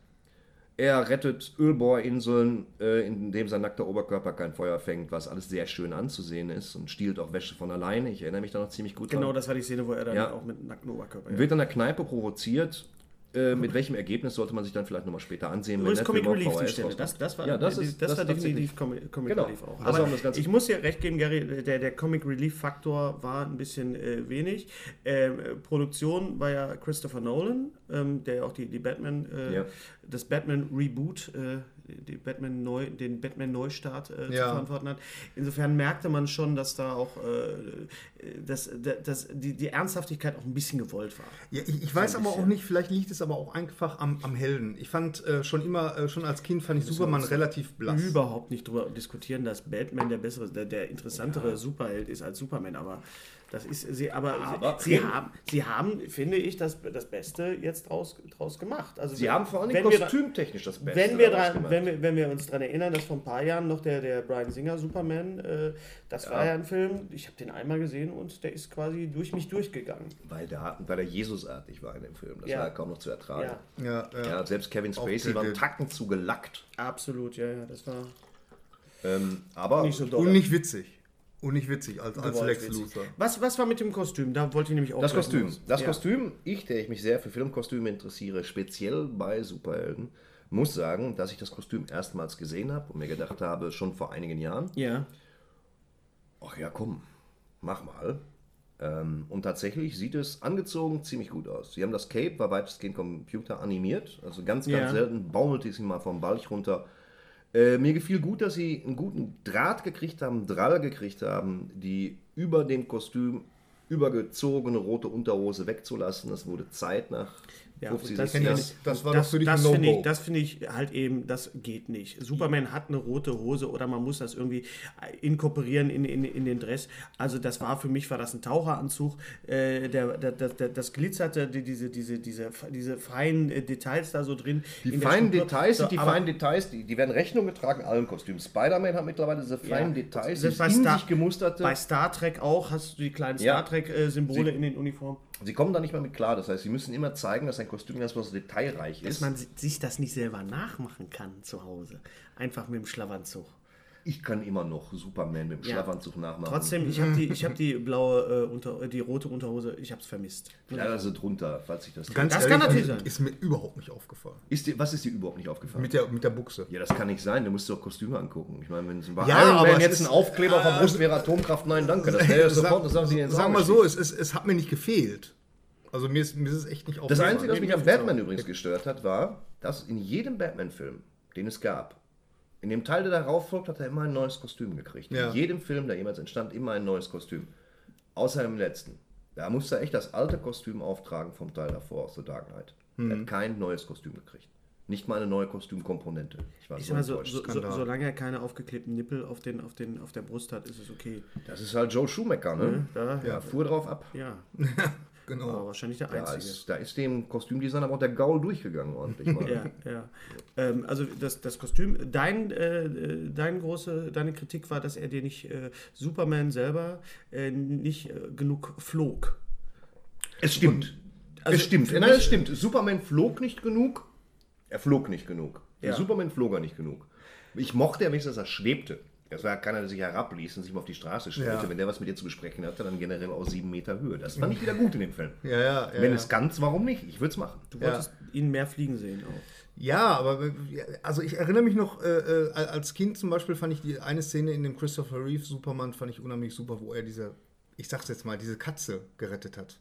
Er rettet Ölbohrinseln, äh, indem sein nackter Oberkörper kein Feuer fängt, was alles sehr schön anzusehen ist und stiehlt auch Wäsche von alleine. Ich erinnere mich da noch ziemlich gut Genau, dran. das war die Szene, wo er dann Ja. auch mit nacktem Oberkörper. Ja. Wird in der Kneipe provoziert. Äh, mit welchem Ergebnis sollte man sich dann vielleicht nochmal später ansehen, Übrigens der Comic Relief die VHS Stelle. Das, das war, ja, das ist, das das war definitiv Comic, Comic Genau. Relief auch. Aber Ganze. ich muss dir recht geben, Gary, der, der Comic Relief Faktor war ein bisschen äh, wenig. Ähm, äh, Produktion war ja Christopher Nolan, ähm, der auch die, die Batman, äh, Ja. das Batman Reboot, äh, die Batman Neu, den Batman Neustart äh, zu Ja. verantworten hat. Insofern merkte man schon, dass da auch äh, dass, dass die, die Ernsthaftigkeit auch ein bisschen gewollt war. Ja, ich, ich weiß aber auch nicht, vielleicht liegt es aber auch einfach am, am Helden. Ich fand äh, schon immer, äh, schon als Kind fand ich Superman relativ blass. überhaupt nicht drüber diskutieren, dass Batman der bessere, der, der interessantere Superheld ist als Superman, aber das ist sie, aber, Aber- sie, sie haben, sie haben, finde ich, das, das Beste jetzt draus, draus gemacht. Also Sie haben vor allem wenn kostümtechnisch das Beste wenn wir, dran, gemacht. wenn, wir, wenn wir uns daran erinnern, dass vor ein paar Jahren noch der, der Brian Singer Superman, äh, das war ja ein Film, ich habe den einmal gesehen und der ist quasi durch mich durchgegangen. Weil der, weil der Jesusartig war in dem Film. Das Ja. war ja kaum noch zu ertragen. Ja, Ja, ja. Ja, selbst Kevin Spacey war Tacken zu gelackt. absolut, ja, ja, das war Ähm, aber nicht so doll. Und nicht witzig. Und nicht witzig als, als Lex. Luthor. Was, was war mit dem Kostüm? Da wollte ich nämlich auch das Kostüm. los. Das Ja. Kostüm, ich, der ich mich sehr für Filmkostüme interessiere, speziell bei Superhelden, muss sagen, dass ich das Kostüm erstmals gesehen habe und mir gedacht habe, schon vor einigen Jahren, Ja. ach ja, komm, mach mal. Ähm, und tatsächlich sieht es angezogen ziemlich gut aus. Sie haben das Cape, war weitestgehend Computer animiert, also ganz, ganz Ja. selten baumelte es ihm mal vom Balch runter. Äh, mir gefiel gut, dass sie einen guten Draht gekriegt haben, Drall gekriegt haben, die über dem Kostüm übergezogene rote Unterhose wegzulassen. Das wurde Zeit nach Ja, 50, das 60 kenn Jahren. ich. Das war das, doch für dich das ein finde No-Go. ich, das finde ich halt eben, das geht nicht. Superman hat eine rote Hose oder man muss das irgendwie inkorporieren in, in, in den Dress. Also das war für mich war das ein Taucheranzug, äh, der, der, der, der, das glitzerte, die, diese, diese, diese, diese feinen äh, Details da so drin. Die feinen. Details So, sind die feinen Details, die, die werden Rechnung getragen in allen Kostümen. Spider-Man hat mittlerweile diese feinen Ja. Details, dieses in Star- sich gemusterte. Bei Star Trek auch hast du die kleinen Ja. Star Trek-Symbole Sie- in den Uniformen. Sie kommen da nicht mehr mit klar. Das heißt, sie müssen immer zeigen, dass ein Kostüm ganz besonders detailreich Dass ist. man si- sich das nicht selber nachmachen kann zu Hause. Einfach mit dem Schlafanzug. Ich kann immer noch Superman mit dem Ja. Schlafanzug nachmachen. Trotzdem, ich habe die, ich hab die blaue, äh, unter, äh, die rote Unterhose, ich habe es vermisst. Kleider sind drunter, falls ich das. Ganz Das ehrlich, kann natürlich also, sein. Ist mir überhaupt nicht aufgefallen. ist dir, was ist dir überhaupt nicht aufgefallen? Mit der, mit der Buchse. ja, das kann nicht sein. Du musst dir doch Kostüme angucken. Ich meine, wenn es Ja, Iron jetzt ist- ein Aufkleber auf der Brust wäre Atomkraft, nein, danke. Das wäre ja sofort, das sagen sie ins Sag Auge mal so, es, es, es hat mir nicht gefehlt. Also mir ist, mir ist es echt nicht Das aufgefallen. Einzige, was mich an gefällt's Batman auch. übrigens gestört hat, war, dass in jedem Batman-Film, den es gab, in dem Teil, der darauf folgt, hat er immer ein neues Kostüm gekriegt. Ja. In jedem Film, der jemals entstand, immer ein neues Kostüm. Außer im letzten. Da musste er echt das alte Kostüm auftragen vom Teil davor aus The Dark Knight. Er hat kein neues Kostüm gekriegt. Nicht mal eine neue Kostümkomponente. Ich war Ich so mal, so, so, solange er keine aufgeklebten Nippel auf, den, auf, den, auf der Brust hat, ist es okay. Das ist halt Joe Schumacher, ne? Da, Ja, fuhr drauf ab. ja. Genau. Aber wahrscheinlich der Da Einzige. ist, da ist dem Kostümdesigner aber auch der Gaul durchgegangen ordentlich mal. Ja, ja. Ähm, also das, das Kostüm, dein, äh, dein große, deine Kritik war, dass er dir nicht, äh, Superman selber, äh, nicht äh, genug flog. Es stimmt. Also es stimmt. Nein, es stimmt. Superman flog nicht genug. Er flog nicht genug. Ja. Superman flog er nicht genug. Ich mochte ja wenigstens, dass er schwebte. Es war keiner, der sich herabließ und sich mal auf die Straße stellte. Ja. Wenn der was mit dir zu besprechen hatte, dann generell aus sieben Meter Höhe. Das fand ich wieder gut in dem Film. Ja, ja, Wenn ja. es kannst, warum nicht? Ich würde es machen. Du wolltest ihn mehr fliegen sehen auch. Ja, aber also ich erinnere mich noch, äh, äh, als Kind zum Beispiel fand ich die eine Szene in dem Christopher Reeve Superman fand ich unheimlich super, wo er diese, ich sag's jetzt mal, diese Katze gerettet hat.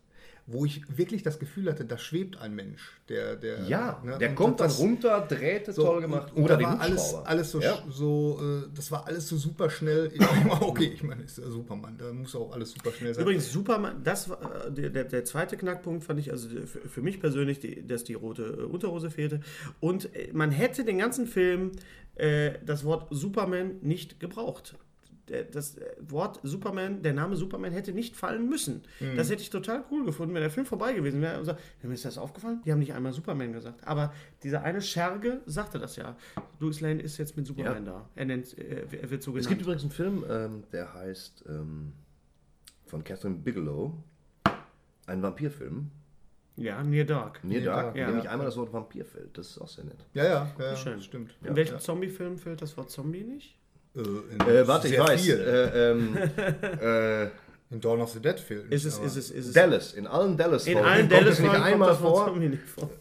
Wo ich wirklich das Gefühl hatte, da schwebt ein Mensch. Der, der, Ja, ne, der kommt dann das- runter, Drähte so, toll gemacht. Und, Oder da war alles, alles so, Ja. so äh, das war alles so super schnell. okay, ich meine, ist der Superman, da muss auch alles super schnell sein. Übrigens, Superman, das war äh, der, der, zweite Knackpunkt, fand ich, also für, für mich persönlich, die, dass die rote äh, Unterhose fehlte. Und äh, man hätte den ganzen Film äh, das Wort Superman nicht gebraucht. Der, das Wort Superman, der Name Superman hätte nicht fallen müssen. Das hätte ich total cool gefunden, wenn der Film vorbei gewesen wäre. Und sagt, mir ist das aufgefallen? Die haben nicht einmal Superman gesagt. Aber dieser eine Scherge sagte das ja. Louis Lane ist jetzt mit Superman da. Er, nennt, äh, er wird so genannt. Es gibt übrigens einen Film, ähm, der heißt ähm, von Catherine Bigelow, ein Vampirfilm. ja, Near Dark. Near Dark, Dark, in ja. dem nicht einmal das Wort Vampir fällt. Das ist auch sehr nett. ja, ja, ja, Schön. stimmt. In welchem Zombie-Film fällt das Wort Zombie nicht? Äh, in Äh, warte, ich weiß. viel. Äh, ähm, äh, in Dawn of the Dead Film. Ist es, ist es, ist es. Dallas, in allen Dallas In allen kommt Dallas es nicht einmal kommt vor. Nicht vor.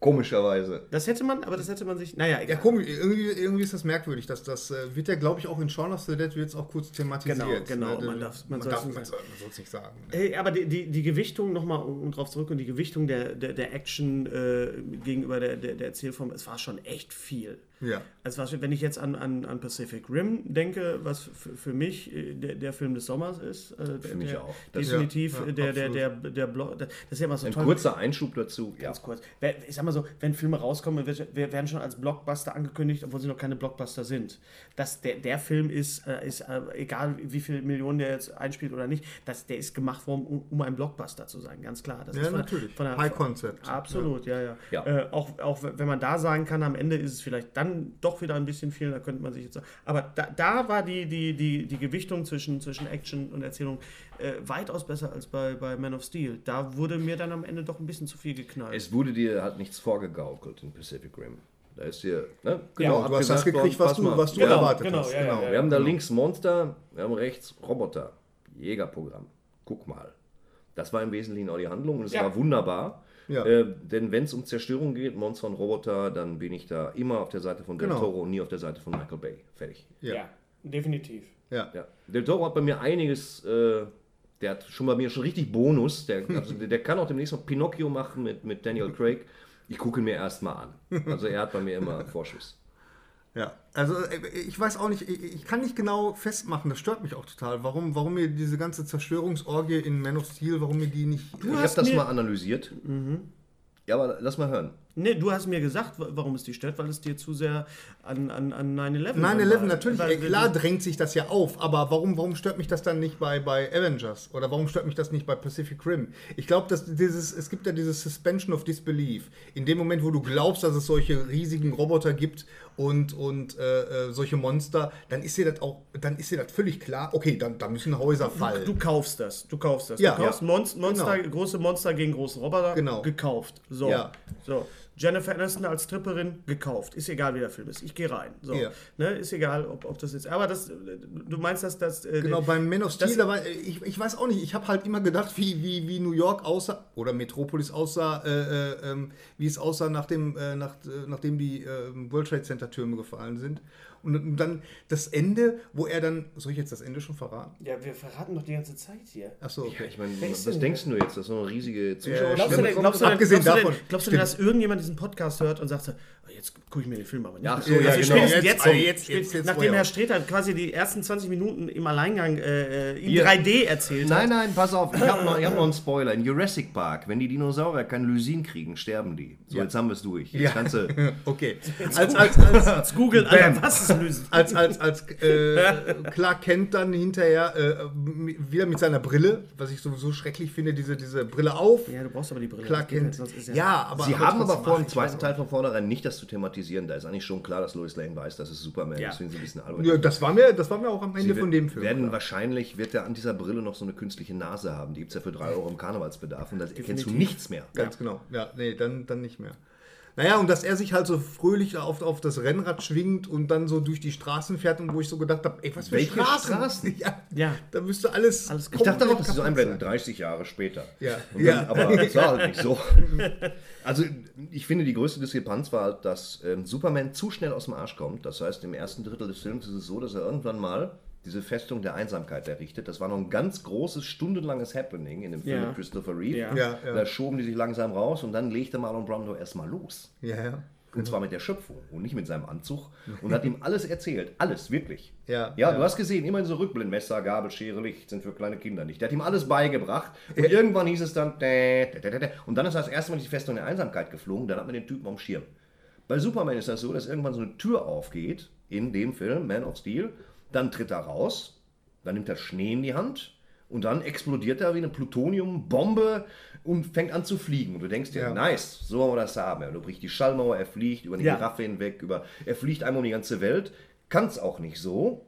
Komischerweise. Das hätte man, aber das hätte man sich. Naja, Ja, egal. komisch, irgendwie, irgendwie ist das merkwürdig. dass das äh, wird ja, glaube ich, auch in Shaun of the Dead wird es auch kurz thematisiert. Genau, genau, Ne? man darf- man man darf nicht man sagen. soll es nicht sagen. ne? Hey, aber die, die, die Gewichtung, nochmal um, um drauf zurück, und die Gewichtung der, der, der Action äh, gegenüber der, der, der Erzählform, es war schon echt viel. Ja. War, schon- wenn ich jetzt an, an, an Pacific Rim denke, was für, für mich äh, der, der Film des Sommers ist, äh, der, mich auch. Definitiv Ja, ja, der, der, der, der Block, das ist ja immer so Ein toll. kurzer Einschub dazu. Ja. Ganz kurz. Wer- Ich sag mal so, wenn Filme rauskommen, wir werden schon als Blockbuster angekündigt, obwohl sie noch keine Blockbuster sind. Dass der, der Film ist, äh, ist äh, egal wie viele Millionen der jetzt einspielt oder nicht, dass der ist gemacht worden, um, um ein Blockbuster zu sein, ganz klar. Das Ja, ist von natürlich. Von der, High Concept. Absolut, ja, ja. Ja. Äh, auch, auch wenn man da sagen kann, am Ende ist es vielleicht dann doch wieder ein bisschen viel, da könnte man sich jetzt sagen. Aber da, da war die, die, die, die Gewichtung zwischen, zwischen Action und Erzählung äh, weitaus besser als bei, bei Man of Steel. Da wurde mir dann am Ende doch ein bisschen zu viel geknallt. Es wurde dir halt nichts vorgegaukelt in Pacific Rim. Da ist dir ne, Genau, du hast das gekriegt, was du, was du Genau, erwartet genau, hast. ja, ja, ja. Wir haben da links Monster, wir haben rechts Roboter. Jägerprogramm. Guck mal. Das war im Wesentlichen auch die Handlung und es Ja. war wunderbar. Ja. Äh, denn wenn es um Zerstörung geht, Monster und Roboter, dann bin ich da immer auf der Seite von Del Genau. Toro und nie auf der Seite von Michael Bay. Fertig. Ja. definitiv. Ja. Ja. Del Toro hat bei mir einiges, äh, der hat schon bei mir schon richtig Bonus. Der, also der, der kann auch demnächst noch Pinocchio machen mit, mit Daniel Craig. Ich gucke ihn mir erstmal an. Also er hat bei mir immer Vorschuss. Ja, also äh, ich weiß auch nicht, ich ich kann nicht genau festmachen, das stört mich auch total, warum, warum mir diese ganze Zerstörungsorgie in Man of Steel, warum mir die nicht... ich habe hast das mal analysiert. Ja, aber lass mal hören. Nee, du hast mir gesagt, wa- warum es dich stört, weil es dir zu sehr an, an, an 9-11 9-11, war. natürlich, Weil- klar drängt sich das ja auf, aber warum, warum stört mich das dann nicht bei, bei Avengers? Oder warum stört mich das nicht bei Pacific Rim? Ich glaube, dass dieses, es gibt ja dieses Suspension of Disbelief. In dem Moment, wo du glaubst, dass es solche riesigen Roboter gibt und, und äh, äh, solche Monster, dann ist dir das auch, dann ist dir das völlig klar, okay, dann, da müssen Häuser fallen. Du kaufst das, du kaufst das. Ja. du kaufst Ja. Monst Monster, Genau. große Monster gegen große Roboter, Genau. gekauft. So. Ja. so. Jennifer Aniston als Tripperin, gekauft. Ist egal, wie der Film ist. Ich gehe rein. So. Ja. Ne? Ist egal, ob, ob das jetzt. Aber das, äh, du meinst, dass das. äh, Genau, beim Man of Steel, war, ich, ich weiß auch nicht, ich habe halt immer gedacht, wie, wie, wie New York aussah, oder Metropolis aussah, äh, äh, ähm, wie es aussah, nachdem, äh, nach, äh, nachdem die äh, World Trade Center Türme gefallen sind. Und dann das Ende, wo er dann, soll ich jetzt das Ende schon verraten? Ja, wir verraten doch die ganze Zeit hier. Achso, okay. Ja, ich meine, ist was denn denkst du jetzt, dass so eine riesige Ja, Zuschauer Glaubst du, denn, glaubst, du denn, Abgesehen glaubst, du davon, denn, glaubst du denn, stimmt. dass irgendjemand diesen Podcast hört und sagt so, "Oh, jetzt gucke ich mir den Film aber nicht Ja, an?" so, ja, Also genau. Jetzt, jetzt, also jetzt, jetzt, jetzt, nachdem? Herr Streter quasi die ersten 20 Minuten im Alleingang äh, in Ihr- 3D erzählt Nein, hat. nein, pass auf, ich habe noch, ich hab noch einen Spoiler. In Jurassic Park, wenn die Dinosaurier kein Lysin kriegen, sterben die. So, Ja. jetzt haben wir es durch. Jetzt Ja. kannst du, okay. Als, als, als, Jetzt googeln, Alter, was ist Lösen? als, als, als äh, Clark Kent dann hinterher äh, wieder mit seiner Brille, was ich sowieso schrecklich finde, diese, diese Brille auf. Ja, du brauchst aber die Brille. Clark Kent. sonst ist ja- Ja, aber. Sie haben aber vor dem zweiten Teil von vornherein nicht das zu thematisieren. Da ist eigentlich schon klar, dass Lois Lane weiß, dass es Superman Ja. ist. Deswegen sie ein bisschen. Ja, das war mir, das war mir auch am Ende Sie von dem Film. werden klar. wahrscheinlich, wird er an dieser Brille noch so eine künstliche Nase haben. Die gibt es ja für 3 Euro im Karnevalsbedarf und da erkennst du nichts mehr. Ganz genau. Ja, nee, dann, dann nicht mehr. Naja, und dass er sich halt so fröhlich auf, auf das Rennrad schwingt und dann so durch die Straßen fährt und wo ich so gedacht habe, ey, was für Welche Straßen? Straßen? Ja, Ja. da müsste alles. Alles Ich dachte auch, das ist so einblenden, sein. 30 Jahre später. Ja. Und Ja. dann, aber es war halt nicht so. Also ich finde, die größte Diskrepanz war halt, dass ähm, Superman zu schnell aus dem Arsch kommt. Das heißt, im ersten Drittel des Films ist es so, dass er irgendwann mal diese Festung der Einsamkeit errichtet. Das war noch ein ganz großes, stundenlanges Happening in dem Film Ja. mit Christopher Reeve. Ja. Ja, ja. Da schoben die sich langsam raus und dann legte Marlon Brando erstmal los. Ja, ja. Und zwar mit der Schöpfung und nicht mit seinem Anzug. Und hat ihm alles erzählt. Alles, wirklich. Ja, ja, ja. du hast gesehen, immer in so Rückblenden, Messer, Gabel, Schere, Licht sind für kleine Kinder nicht. Der hat ihm alles beigebracht. Und irgendwann hieß es dann, dä, dä, dä, dä, dä. und dann ist er das erste Mal die Festung der Einsamkeit geflogen. Dann hat man den Typen am Schirm. Bei Superman ist das so, dass irgendwann so eine Tür aufgeht, in dem Film, Man of Steel. Dann tritt er raus, dann nimmt er Schnee in die Hand und dann explodiert er wie eine Plutoniumbombe und fängt an zu fliegen. Und du denkst dir, Ja. nice, so wollen wir das haben. Er bricht die Schallmauer, er fliegt über eine Ja. Giraffe hinweg, über, er fliegt einmal um die ganze Welt. Kann es auch nicht so.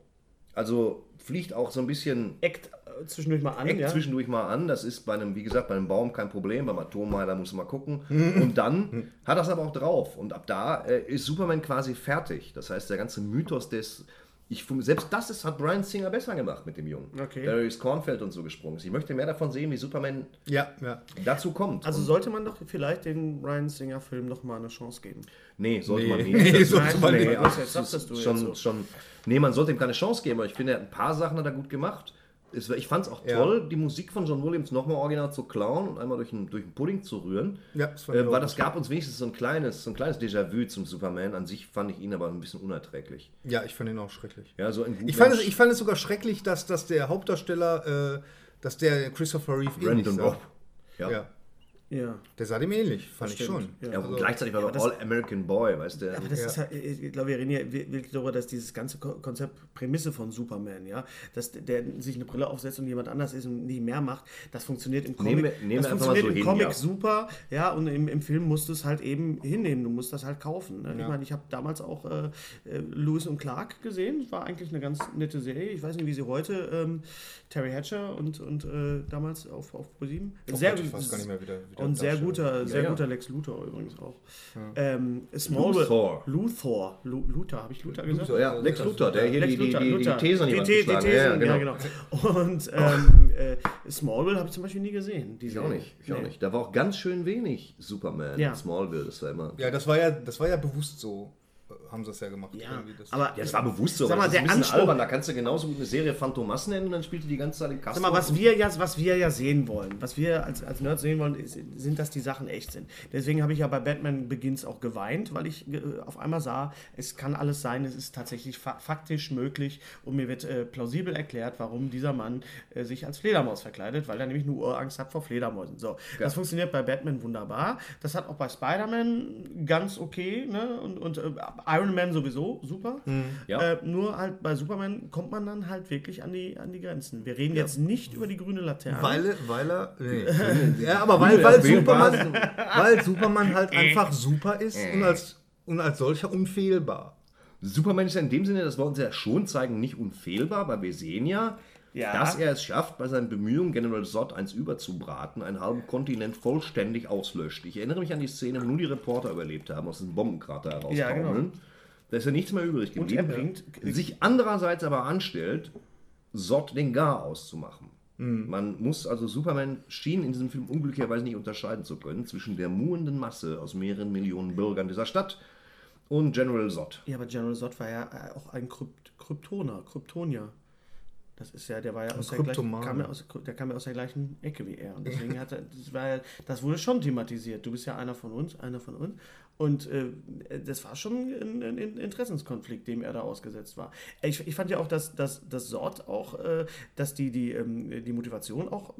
Also fliegt auch so ein bisschen Eckt äh, zwischendurch mal an, eckt ja. zwischendurch mal an. Das ist bei einem, wie gesagt, bei einem Baum kein Problem. Beim Atommeiler muss man mal gucken. Und dann hat er es aber auch drauf. Und ab da äh, ist Superman quasi fertig. Das heißt, der ganze Mythos des. Ich, selbst das ist, hat Brian Singer besser gemacht mit dem Jungen. Okay. Der durchs Kornfeld und so gesprungen ist. Ich möchte mehr davon sehen, wie Superman Ja, ja. dazu kommt. Also Und- sollte man doch vielleicht den Ryan Singer Film noch mal eine Chance geben. Nee, sollte Nee. man nicht. Nee, Das- sollte man nee, nicht. du ist schon, so. schon, nee, man sollte ihm keine Chance geben, aber ich finde, er hat ein paar Sachen hat er gut gemacht. Es, ich fand es auch Ja. toll, die Musik von John Williams nochmal original zu klauen und einmal durch einen, durch einen Pudding zu rühren. Ja, das äh, weil das gab uns wenigstens so ein kleines, so ein kleines Déjà-vu zum Superman. An sich fand ich ihn aber ein bisschen unerträglich. Ja, ich fand ihn auch schrecklich. Ja, so Ich fand, es, ich fand es sogar schrecklich, dass, dass der Hauptdarsteller, äh, dass der Christopher Reeve ähnlich Brandon sah. Robb. Ja. Ja, Ja. der sah dem ähnlich, fand ich stimmt. schon. Ja. Ja, und Also- gleichzeitig war er das- All-American Boy, weißt du? Aber das Ja. ist halt, ich glaube, wir reden hier wirklich darüber, dass dieses ganze Ko- Konzept, Prämisse von Superman, ja, dass der sich eine Brille aufsetzt und jemand anders ist und nicht mehr macht, das funktioniert im Comic, Nehmen wir- nehmen das funktioniert so im hin, Comic ja. super, ja, und im, im Film musst du es halt eben hinnehmen, du musst das halt kaufen. Ne? Ich Ja. meine, ich habe damals auch äh, äh, Lewis und Clark gesehen, war eigentlich eine ganz nette Serie, ich weiß nicht, wie sie heute, ähm, Terry Hatcher und, und äh, damals auf, auf ProSieben. Oh Gott, ich weiß gar nicht mehr, wie der- wie der Und sehr guter, sehr ja. guter Lex Luthor übrigens auch. Ähm, Smallville- Luthor. Luthor. Lu- Luther, habe ich Luther gesagt? So, ja, Lex Luthor, der hier Lex die, die, Luthor, die, die Luthor. These an die, die geschlagen Thesen, hat. ja, genau. Und ähm, äh, Smallville habe ich zum Beispiel nie gesehen. Die Ich auch nicht, ich auch nicht. Da war auch ganz schön wenig Superman Ja. in Smallville. Das war immer. Ja, das war ja, das war ja bewusst so, haben sie das ja gemacht. Ja, das- aber Ja, das war bewusst so. Sag mal, das ist der ein bisschen Anspruch, albern. Da kannst du genauso gut eine Serie Phantomas nennen und dann spielt die die ganze Zeit im Kasten. Sag mal, was wir, ja, was wir ja sehen wollen, was wir als, als Nerds sehen wollen, ist, sind, dass die Sachen echt sind. Deswegen habe ich ja bei Batman Begins auch geweint, weil ich äh, auf einmal sah, es kann alles sein, es ist tatsächlich fa faktisch möglich und mir wird äh, plausibel erklärt, warum dieser Mann äh, sich als Fledermaus verkleidet, weil er nämlich nur Urangst hat vor Fledermäusen. So, das funktioniert bei Batman wunderbar. Das hat auch bei Spider-Man ganz okay, ne? Und, und äh, Iron Man sowieso super. Ja. Äh, nur halt bei Superman kommt man dann halt wirklich an die, an die Grenzen. Wir reden jetzt nicht über die grüne Laterne. Weil, weil er. Nee. ja, aber weil, weil, Superman, weil Superman halt einfach super ist und als, und als solcher unfehlbar. Superman ist ja in dem Sinne, das wollen sie ja schon zeigen, nicht unfehlbar, weil wir sehen ja, Ja. dass er es schafft, bei seinen Bemühungen, General Zod eins überzubraten, einen halben Kontinent vollständig auslöscht. Ich erinnere mich an die Szene, wo nur die Reporter überlebt haben, aus diesem Bombenkrater heraus. Ja, genau. Da ist ja nichts mehr übrig Und geblieben. er bringt- sich andererseits aber anstellt, Zod den Gar auszumachen. Mhm. Man muss also, Superman schien in diesem Film unglücklicherweise nicht unterscheiden zu können zwischen der muhenden Masse aus mehreren Millionen Bürgern dieser Stadt und General Zod. Ja, aber General Zod war ja äh, auch ein Krypt Kryptoner, Kryptonier. Das ist ja, der war ja aus der, gleichen, kam ja aus, der kam ja aus der gleichen Ecke wie er. Und deswegen hat er, das, war ja, das wurde schon thematisiert. Du bist ja einer von uns, einer von uns. Und äh, das war schon ein, ein Interessenskonflikt, dem er da ausgesetzt war. Ich, ich fand ja auch, dass, dass, dass Sort auch, äh, dass die, die, ähm, die Motivation auch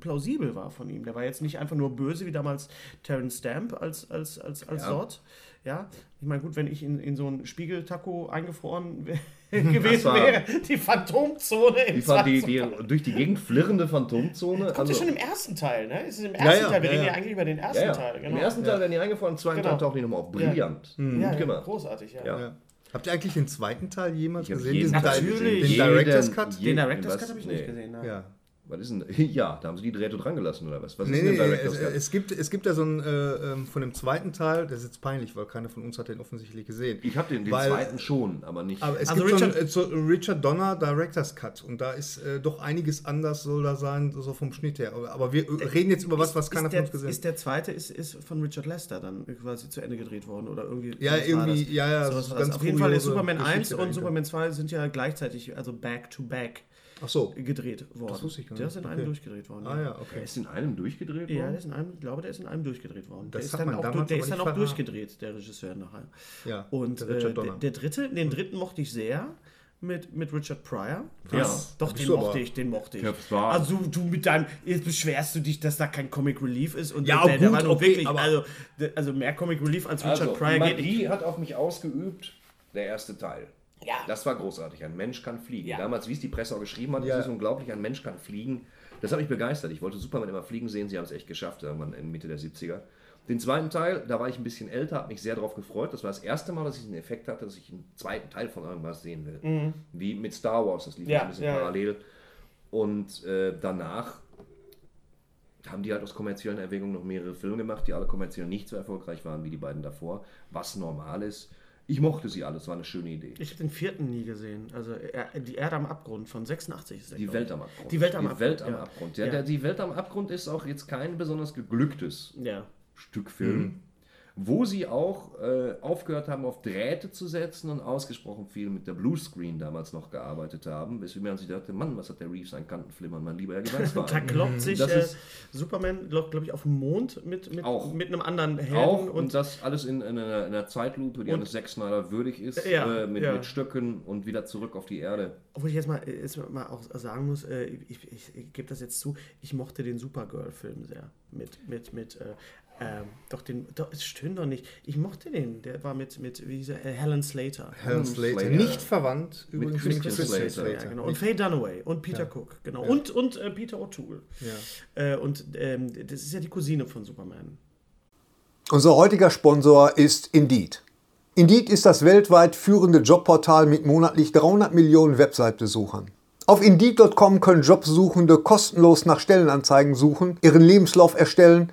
plausibel war von ihm. Der war jetzt nicht einfach nur böse, wie damals Terence Stamp als, als, als, als Ja. Sort. Ja, ich meine, gut, wenn ich in, in so ein Spiegeltaco eingefroren wär- gewesen war- wäre, die Phantomzone im Die, war die, die durch die Gegend flirrende Phantomzone. Kommt ja schon im ersten Teil, ne? Es ist im ersten ja, Teil. Wir ja, reden ja, ja. eigentlich über den ersten ja, ja. Teil. Genau. Im ersten Teil werden die eingefahren, im zweiten Genau. Teil tauchen die nochmal auf. Brillant. Gut ja, ja, gemacht. großartig, ja. Ja. Ja. Habt ihr eigentlich den zweiten Teil jemals gesehen? jeden Diesen Teil. Den Director's Cut? Den Director's Cut habe ich nee. nicht gesehen. Ne? Ja. Was ist denn? Ja, da haben sie die Drähte dran gelassen oder was? Was Nee, ist denn der es, Director's Cut? es, gibt, es gibt da so ein, äh, ähm, von dem zweiten Teil, das ist jetzt peinlich, weil keiner von uns hat den offensichtlich gesehen. Ich habe den, den Weil- zweiten schon, aber nicht. Aber es Also gibt Richard- so, einen, äh, so Richard Donner Director's Cut und da ist äh, doch einiges anders soll da sein, so vom Schnitt her. Aber, aber wir reden jetzt über was, was keiner ist von der, uns gesehen Ist der zweite ist, ist von Richard Lester dann quasi zu Ende gedreht worden oder irgendwie? Ja, irgendwie, ja, ja, So das was Auf jeden Fall ist Superman 1 Geschichte und. Superman 2 sind ja gleichzeitig, also back to back Ach so. gedreht worden. Das wusste ich gar Der nicht. ist in einem Okay. durchgedreht worden. Ah ja, Der okay. ist in einem durchgedreht Ja, worden? der ist in einem, ich glaube, der ist in einem durchgedreht worden. Das der ist dann auch, damals der ist dann auch durchgedreht, der Regisseur nachher. Ja, Und der der, äh, der, der dritte, den dritten mochte ich sehr mit, mit Richard Pryor. Ja. Doch, den du mochte aber- ich, den mochte ich. Ja, also du mit deinem, jetzt beschwerst du dich, dass da kein Comic Relief ist und Ja, der, der gut, war nun okay, wirklich, aber- also, der- also mehr Comic Relief als Richard Also, Pryor die geht. Magie hat auf mich ausgeübt, der erste Teil. Ja. Das war großartig. Ein Mensch kann fliegen. Ja. Damals, wie es die Presse auch geschrieben hat, Ja. das ist unglaublich, ein Mensch kann fliegen. Das hat mich begeistert. Ich wollte Superman immer fliegen sehen. Sie haben es echt geschafft, irgendwann in Mitte der 70er. Den zweiten Teil, da war ich ein bisschen älter, habe mich sehr darauf gefreut. Das war das erste Mal, dass ich den Effekt hatte, dass ich einen zweiten Teil von irgendwas sehen will. Wie mit Star Wars, das lief Mhm. Ja, ein bisschen ja, ja. parallel. Und äh, danach haben die halt aus kommerziellen Erwägungen noch mehrere Filme gemacht, die alle kommerziell nicht so erfolgreich waren wie die beiden davor, was normal ist. Ich mochte sie alle, es war eine schöne Idee. Ich habe den vierten nie gesehen. Also er, die Erde am Abgrund von 86 ist der, Die Welt am Abgrund. Die Welt am die Abgrund. Welt am ja. Abgrund. Ja, Ja. Der, die Welt am Abgrund ist auch jetzt kein besonders geglücktes. Stück Film, wo sie auch äh, aufgehört haben, auf Drähte zu setzen und ausgesprochen viel mit der Bluescreen damals noch gearbeitet haben, weswegen man sich dachte, Mann, was hat der Reeves an Kantenflimmern, mein lieber Herr Da Gewaltswagen. kloppt sich äh, Superman, glaube ich, auf dem Mond mit, mit, Auch. mit einem anderen Helden. Auch und, und das alles in, in, einer, in einer Zeitlupe, die eines Zack Snyder würdig ist, Ja, äh, mit, ja. mit Stöcken und wieder zurück auf die Erde. Obwohl ich jetzt mal, äh, jetzt mal auch sagen muss, äh, ich, ich, ich gebe das jetzt zu, ich mochte den Supergirl-Film sehr. Mit, mit, mit, äh, ähm, doch den, doch, es stimmt doch nicht. Ich mochte den, der war mit, mit wie hieß er, äh, Helen Slater. Helen Slater. Slater. Nicht verwandt übrigens mit Christian Slater. Slater. Ja, genau. Und Faye Dunaway und Peter Cook, genau. Und, und äh, Peter O'Toole. Äh, und ähm, das ist ja die Cousine von Superman. Unser heutiger Sponsor ist Indeed. Indeed ist das weltweit führende Jobportal mit monatlich 300 Millionen Website-Besuchern. Auf Indeed.com können Jobsuchende kostenlos nach Stellenanzeigen suchen, ihren Lebenslauf erstellen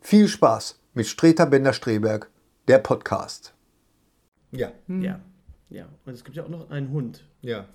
viel Spaß mit Streter Bender-Streberg, der Podcast. Ja, Ja. Ja. Und es gibt ja auch noch einen Hund. ja.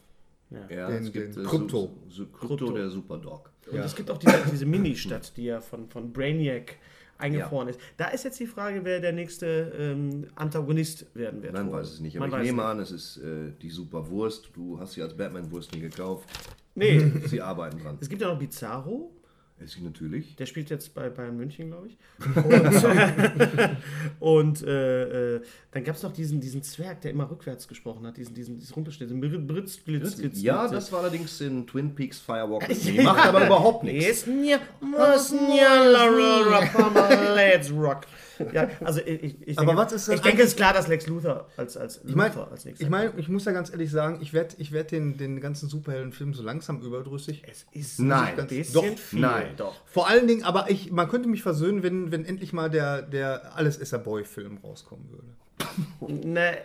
Ja, Den- es gibt den äh, Krypto. So Krypto, der Superdog. Und es gibt auch diese, diese Mini-Stadt, die ja von, von Brainiac eingefroren ist. Da ist jetzt die Frage, wer der nächste ähm, Antagonist werden wird. Man weiß es nicht, aber Man ich nehme nicht. an, es ist äh, die Superwurst. Du hast sie als Batman-Wurst nie gekauft. Nee, Sie arbeiten dran. es gibt ja noch Bizarro. Es ist natürlich. Der spielt jetzt bei Bayern München, glaube ich. Und, und äh, äh, dann gab es noch diesen, diesen Zwerg, der immer rückwärts gesprochen hat, diesen, diesen, diesen Rumpelschnitt, diesen Br- Britz, Glitz, Glitz, Ja, das war allerdings in Twin Peaks Firewalk Me. Macht aber überhaupt nichts. Let's rock. Ja, also ich, ich, ich Aber denke, was ist das ich denke, es ist klar, dass Lex Luthor als, als Ich meine, Luthor als nächstes. ich, mein, ich muss ja ganz ehrlich sagen, ich werde ich werd den, den ganzen Superheldenfilm so langsam überdrüssig. es ist Nein. ein bisschen Doch, viel. nein. doch. Vor allen Dingen, aber ich, man könnte mich versöhnen, wenn, wenn endlich mal der, der Alles-Esser-Boy-Film rauskommen würde. Ne,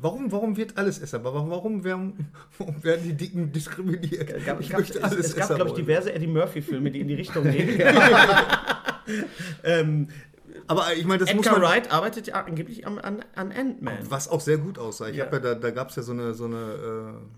Warum, warum wird alles Esser? Warum, warum, werden, warum werden die Dicken diskriminiert? es gab, ich es gab, möchte es, alles es gab Esser glaube ich, diverse Eddie Murphy-Filme, die in die Richtung gehen. ähm, Aber ich meine, das muss Edgar man... Wright arbeitet ja angeblich am, an, an Ant-Man. Was auch sehr gut aussah. Ich Ja. hab ja da, da gab es ja so eine, so eine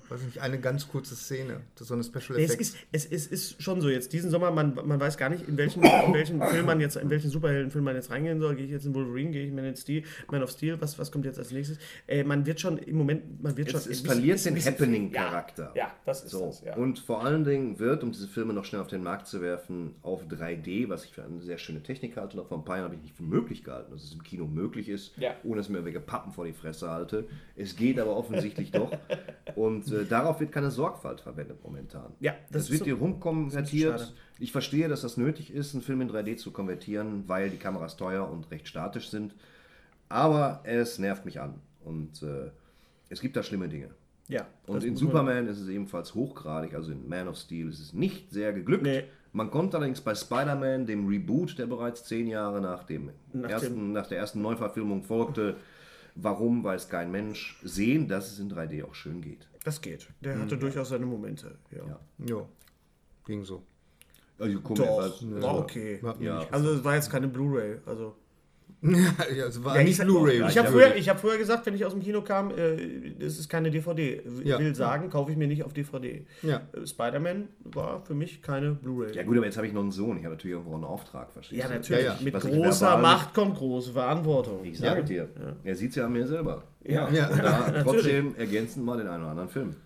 äh, weiß nicht, eine ganz kurze Szene. So eine Special Nee, es, ist, es, es ist schon so, jetzt diesen Sommer, man, man weiß gar nicht, in welchen, in welchen Film man jetzt, in welchen Superheldenfilm man jetzt reingehen soll. Gehe ich jetzt in Wolverine, gehe ich Man, in Steel, Man of Steel, was, was kommt jetzt als nächstes? Äh, man wird schon im Moment, man wird Es, schon. es ein verliert bisschen- den Happening-Charakter. Ja, ja, das ist So. das, ja. Und vor allen Dingen wird, um diese Filme noch schnell auf den Markt zu werfen, auf 3D, was ich für eine sehr schöne Technik halte, noch vor ein paar Jahren habe ich nicht für möglich gehalten, dass es im Kino möglich ist, Ja. ohne dass ich mir irgendwelche Pappen vor die Fresse halte. Es geht aber offensichtlich doch. Und äh, darauf wird keine Sorgfalt verwendet momentan. Ja, das das, wird so- hier rumkonvertiert. Ich verstehe, dass das nötig ist, einen Film in 3D zu konvertieren, weil die Kameras teuer und recht statisch sind. Aber es nervt mich an. Und äh, es gibt da schlimme Dinge. Ja, Und in Superman ist es ebenfalls hochgradig, also in Man of Steel ist es nicht sehr geglückt. Nee. Man konnte allerdings bei Spider-Man, dem Reboot, der bereits zehn Jahre nach, dem Nach ersten, nach der ersten Neuverfilmung folgte, warum weiß kein Mensch, sehen, dass es in 3D auch schön geht. Das geht. Der hatte durchaus seine Momente. Ja. Ja. Ja, ging so. Also, komm, Doch, war okay. Ja. Also es war jetzt keine Blu-ray. Also ja, es war Ja, nicht ich Blu-ray. Ich habe früher, ich hab früher gesagt, wenn ich aus dem Kino kam, äh, das ist keine DVD. W- Ja. Will sagen, kaufe ich mir nicht auf DVD. Ja. Äh, Spider-Man war für mich keine Blu-ray. Ja gut, aber jetzt habe ich noch einen Sohn, ich habe natürlich irgendwo einen Auftrag, verstehst Ja, du? natürlich. Ja, ja. Mit Was ich großer Macht kommt große Verantwortung. Ich sage Ja. dir, er sieht es ja an mir selber. Ja. Ja. Und da trotzdem ergänzend mal den einen oder anderen Film.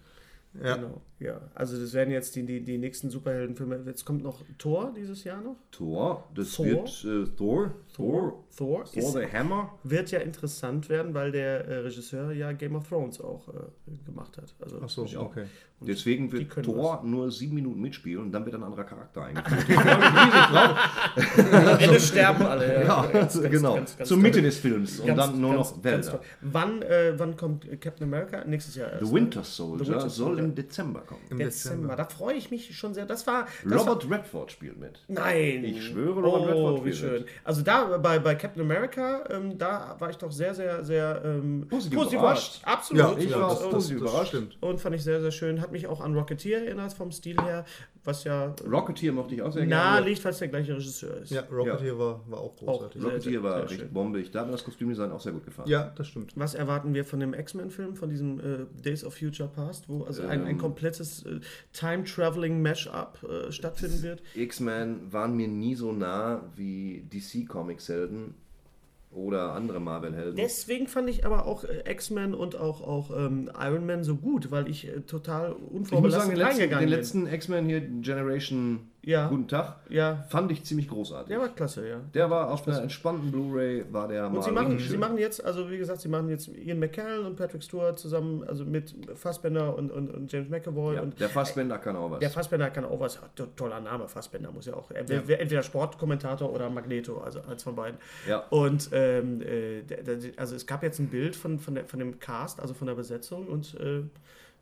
Ja. Genau. Ja. Also das werden jetzt die, die, die nächsten Superheldenfilme. Jetzt kommt noch Thor dieses Jahr noch. Thor, das Thor? wird äh, Thor, Thor, Thor, Thor, ist, the Hammer. wird ja interessant werden, weil der äh, Regisseur ja Game of Thrones auch äh, gemacht hat. Also, Ach so, okay. Deswegen wird Thor nur sieben Minuten mitspielen und dann wird ein anderer Charakter eingeführt. Am Ende sterben alle. ja, Ganz, ganz, genau. ganz, ganz Zur toll. Mitte des Films und Ganz- dann nur ganz- noch Wälder. Wann, äh, wann kommt Captain America? Nächstes Jahr erst. The ne? Winter Soldier The Winter soll Soldier. im Dezember kommen. Im Dezember. Dezember. Da freue ich mich schon sehr. Das war. Das Robert Redford spielt mit. War, nein. Ich schwöre, Robert Redford Oh, wie spielt schön. mit. Also da bei, bei Captain America, ähm, da war ich doch sehr, sehr, sehr ähm, Positiv überrascht. Absolut. Ja, Ich ja, war das, auch positiv das überrascht. stimmt. Und fand ich sehr, sehr schön. Hat mich auch an Rocketeer erinnert vom Stil her, was ja Rocketeer mochte ich auch sehr nahe gerne. liegt, weil es der gleiche Regisseur ist. Ja, Rocketeer war, war auch großartig. Sehr, Rocketeer sehr, war sehr schön. bombig. Da hat mir das Kostümdesign auch sehr gut gefallen. Ja, das stimmt. Was erwarten wir von dem X-Men-Film, von diesem äh, Days of Future Past, wo also ein, ein Ähm. Komplettes äh, Time-Traveling-Mashup äh, stattfinden wird? X-Men waren mir nie so nah wie DC-Comics-Helden oder andere Marvel-Helden. Deswegen fand ich aber auch äh, X-Men und auch, auch ähm, Iron Man so gut, weil ich äh, total Ich muss unvorbelastet sagen, den letzten, reingegangen den letzten X-Men hier, Generation Ja. Guten Tag. Ja, fand ich ziemlich großartig. der war klasse, ja. Der war auf einer entspannten Blu-ray, war der mal Und sie machen, sie machen jetzt, also wie gesagt, sie machen jetzt Ian McKellen und Patrick Stewart zusammen, also mit Fassbender und, und, und James McAvoy ja, und der Fassbender kann auch was. Der Fassbender kann auch was, to- toller Name, Fassbender muss ja auch, er wär- wär entweder Sportkommentator oder Magneto, also eins von beiden. Ja. Und ähm, äh, also es gab jetzt ein Bild von, von, der, von dem Cast, also von der Besetzung und äh,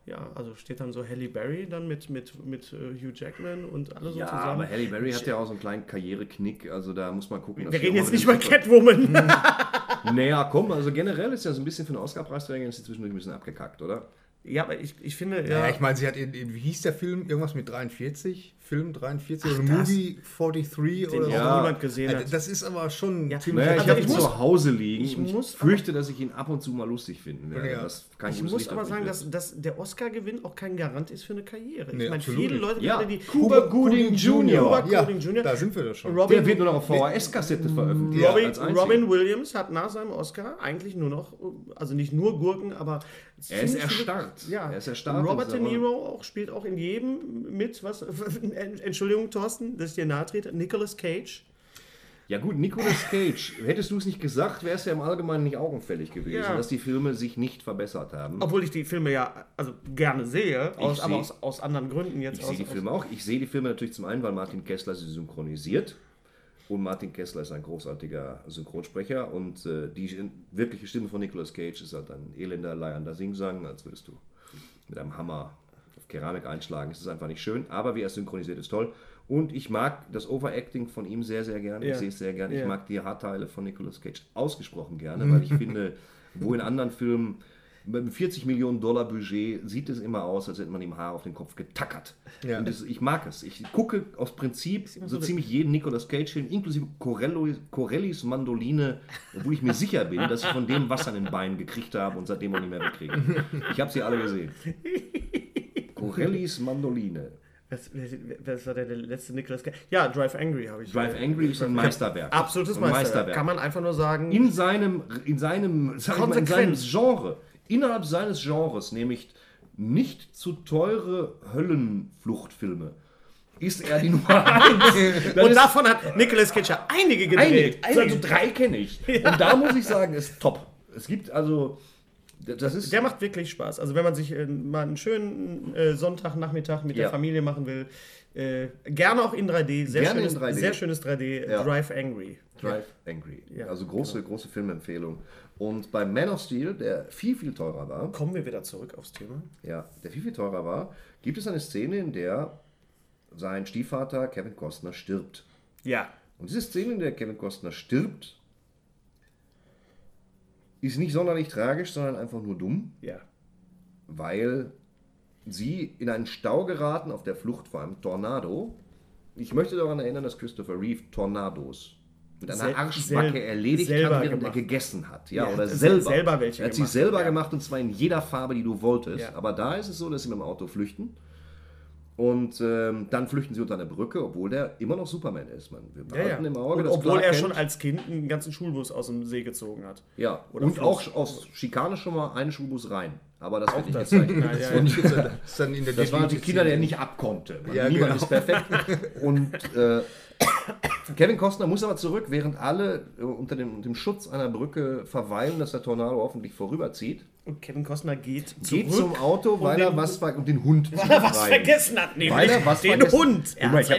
ja, also steht dann so Halle Berry dann mit, mit, mit äh, Hugh Jackman und alle so ja, zusammen. aber Halle Berry hat ja auch so einen kleinen Karriereknick, also da muss man gucken. dass Wir reden jetzt nicht über Catwoman. Naja, komm, also generell ist ja so ein bisschen für den Oscar-Preisträger ist sie zwischendurch ein bisschen abgekackt, oder? ja, aber ich, ich finde, Ja, ja, ich meine, sie hat in, in, wie hieß der Film? Irgendwas mit 43? Film 43 oder das- Movie 43 oder den so? auch niemand gesehen Ja, hat. das ist aber schon Ja. ziemlich. Naja, ich habe ihn muss- zu Hause liegen ich ich muss fürchte, dass ich ihn ab und zu mal lustig finden werde. Ja. ich muss aber sagen, dass, dass der Oscar-Gewinn auch kein Garant ist für eine Karriere. Nee, ich meine, viele. Leute, Ja, gerade die Cuba Gooding Jr. Cuba ja, Gooding Jr. da sind wir doch schon. Robin, Der wird nur noch auf VHS-Kassette veröffentlicht. Robin. Robin Williams hat nach seinem Oscar eigentlich nur noch, also nicht nur Gurken, aber Er ist erstarrt. Ja, Er ist erstarrt Robert De Niro auch, spielt auch in jedem mit, was, Entschuldigung, Thorsten, dass ich dir nahe trete, Nicolas Cage. Ja gut, Nicolas Cage. Hättest du es nicht gesagt, wäre es ja im Allgemeinen nicht augenfällig gewesen, Ja. dass die Filme sich nicht verbessert haben. Obwohl ich die Filme ja also gerne sehe, aus, Ich aber seh- aus, aus anderen Gründen jetzt. Ich sehe die Filme auch. Ich sehe die Filme natürlich zum einen, weil Martin Kessler sie synchronisiert. Und Martin Kessler ist ein großartiger Synchronsprecher. Und äh, die wirkliche Stimme von Nicolas Cage ist halt ein elender, leiernder Singsang, als würdest du mit einem Hammer auf Keramik einschlagen. Es ist einfach nicht schön, aber wie er synchronisiert, ist toll. Und ich mag das Overacting von ihm sehr, sehr gerne. Ja. Ich sehe es sehr gerne. Ich Ja. mag die Haarteile von Nicolas Cage ausgesprochen gerne, weil ich finde, wo in anderen Filmen Mit einem 40 Millionen Dollar Budget sieht es immer aus, als hätte man ihm Haar auf den Kopf getackert. Ja. Und das, ich mag es. Ich gucke aus Prinzip so ziemlich jeden Nicolas Cage-Film, inklusive Corello, Corellis Mandoline, obwohl ich mir sicher bin, dass ich von dem Wasser in den Beinen gekriegt habe und seitdem auch nicht mehr wegkriege. Ich habe sie alle gesehen. Corellis Mandoline. Was, was war der, der letzte Nicolas Cage? Ja, Drive Angry habe ich. Drive Angry ist ein Meisterwerk. Absolutes Ein Meisterwerk. Kann man einfach nur sagen. in seinem, in seinem, mal, in seinem. Genre, innerhalb seines Genres, nämlich nicht zu teure Höllenfluchtfilme, ist er die Nummer eins. Das und ist davon hat Nicolas Cage ja einige gedreht. einige, also drei kenne ich. Und da muss ich sagen, ist top. Es gibt also, das ist, Der macht wirklich Spaß. Also wenn man sich äh, mal einen schönen äh, Sonntagnachmittag mit Ja. der Familie machen will, äh, gerne auch in 3D. Sehr, Gerne in schönes, 3D. sehr schönes 3D. Ja. Drive Angry. Drive Angry. Ja, also große, große Filmempfehlung. Und bei Man of Steel, der viel, viel teurer war, Kommen wir wieder zurück aufs Thema. ja, der viel, viel teurer war, gibt es eine Szene, in der sein Stiefvater Kevin Costner stirbt. Ja. Und diese Szene, in der Kevin Costner stirbt, ist nicht sonderlich tragisch, sondern einfach nur dumm, Ja. weil sie in einen Stau geraten auf der Flucht vor einem Tornado. Ich möchte daran erinnern, dass Christopher Reeve Tornados mit einer Sel- Arschbacke erledigt hat, während gemacht. er gegessen hat. Ja, Ja, oder se- selber. selber welche er hat sie selber ja. gemacht und zwar in jeder Farbe, die du wolltest. Ja. Aber da ist es so, dass sie mit dem Auto flüchten. Und ähm, dann flüchten sie unter eine Brücke, obwohl der immer noch Superman ist. Man, wir Ja, ja. behalten im Auge, Und dass obwohl Clark er schon als Kind einen ganzen Schulbus aus dem See gezogen hat. Ja, Oder und Fluss. auch aus Schikane schon mal einen Schulbus rein. Aber das wird nicht das. gezeigt. Ja, ja, Das das waren die Kinder, der nicht abkonnte. Man, Ja, niemand genau. ist perfekt. Und äh, Kevin Costner muss aber zurück, während alle äh, unter dem, dem Schutz einer Brücke verweilen, dass der Tornado hoffentlich vorüberzieht. Und Kevin Costner geht zurück. Geht zum Auto, weil er was ver und den Hund weil er was befreien. vergessen hat, nämlich Weil er was den vergessen- Hund. Er hat ich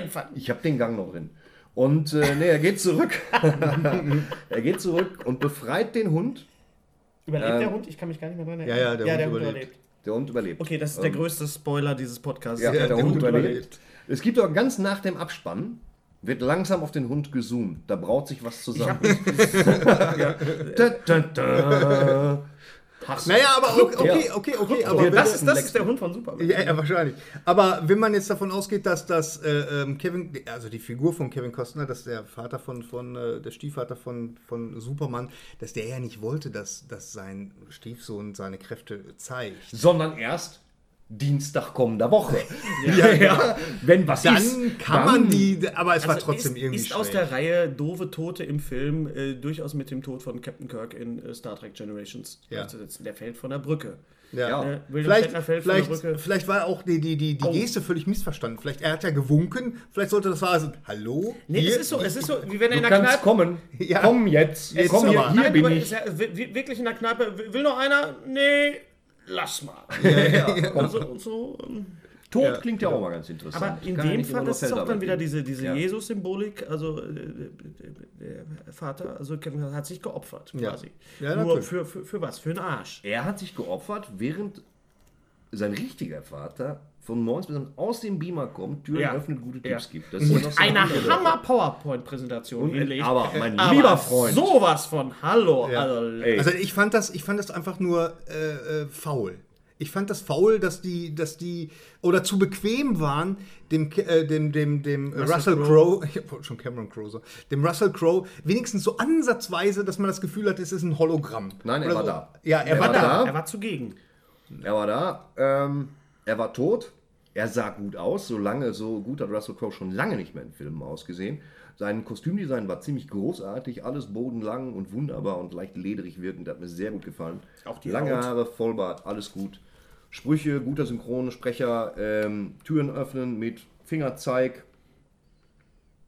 habe hab den Gang noch drin. Und äh, nee, er geht zurück. er geht zurück und befreit den Hund. Überlebt Ähm, der Hund? Ich kann mich gar nicht mehr dran erinnern. Ja, ja, der Hund überlebt. Der Hund überlebt. Okay, das ist der größte Spoiler dieses Podcasts. Ja, Ja, der, der Hund Hund überlebt. überlebt. Es gibt auch ganz nach dem Abspann, wird langsam auf den Hund gezoomt. Da braut sich was zusammen. hab, Da, da, da. Naja, aber okay, okay, okay, okay. Aber das, ist, das ist der Hund von Superman. Ja, ja, wahrscheinlich. Aber wenn man jetzt davon ausgeht, dass das äh, ähm, Kevin, also die Figur von Kevin Costner, dass der Vater von, von äh, der Stiefvater von, von Superman, dass der ja nicht wollte, dass, dass sein Stiefsohn seine Kräfte zeigt. Sondern erst Dienstag kommender Woche. Ja, ja. Wenn was Dann ist, kann dann- man die, aber es war Also trotzdem ist, irgendwie ist aus schräg. der Reihe doofe Tote im Film äh, durchaus mit dem Tod von Captain Kirk in äh, Star Trek Generations Ja. Der fällt von der Brücke. Ja. Ja. Äh, William Vielleicht, vielleicht, Brücke. vielleicht war auch die, die, die, die Oh. Geste völlig missverstanden. Vielleicht er hat ja gewunken, vielleicht sollte das war so, hallo? Nee, Hier- es ist so, es ist so, wie wenn er in der Kneipe. kommen. Ja. Komm jetzt. Jetzt Komm, aber. hier, hier bin ich. ist er wi- wirklich in der Kneipe. Will will noch einer? Nee, lass mal. Also, so, ähm, Tod klingt ja auch mal ganz interessant. aber in Kann ja dem Fall ist es auch dann wieder diese, diese Ja. Jesus-Symbolik. Also äh, der Vater, also Kevin hat sich geopfert Ja. quasi. Ja, Nur für, für, für was? Für einen Arsch. Er hat sich geopfert, während sein richtiger Vater von 19 bis aus dem Beamer kommt, Türen Ja. öffnet, gute Ja. Tipps gibt. Das ist so Eine Hammer-PowerPoint-Präsentation hinlegt. aber mein Aber lieber Freund. Sowas von Hallo. Ja. Also, Ey. Also ich fand das, ich fand das einfach nur äh, äh, faul. Ich fand das faul, dass die, dass die oder zu bequem waren, dem, äh, dem, dem, dem Russell, Russell Crowe, ich wollte schon Cameron Crowe, so, dem Russell Crowe wenigstens so ansatzweise, dass man das Gefühl hat, es ist ein Hologramm. Nein, er Oder war so. da. Ja, er, Er war war da. da. er war zugegen. Er war da, ähm, er war tot, er sah gut aus, so lange, so gut hat Russell Crowe schon lange nicht mehr in Filmen ausgesehen. Sein Kostümdesign war ziemlich großartig, alles bodenlang und wunderbar und leicht lederig wirkend, hat mir sehr gut gefallen. Auch die Lange Haut. Haare, Vollbart, alles gut. Sprüche, guter Synchronsprecher, ähm, Türen öffnen mit Fingerzeig.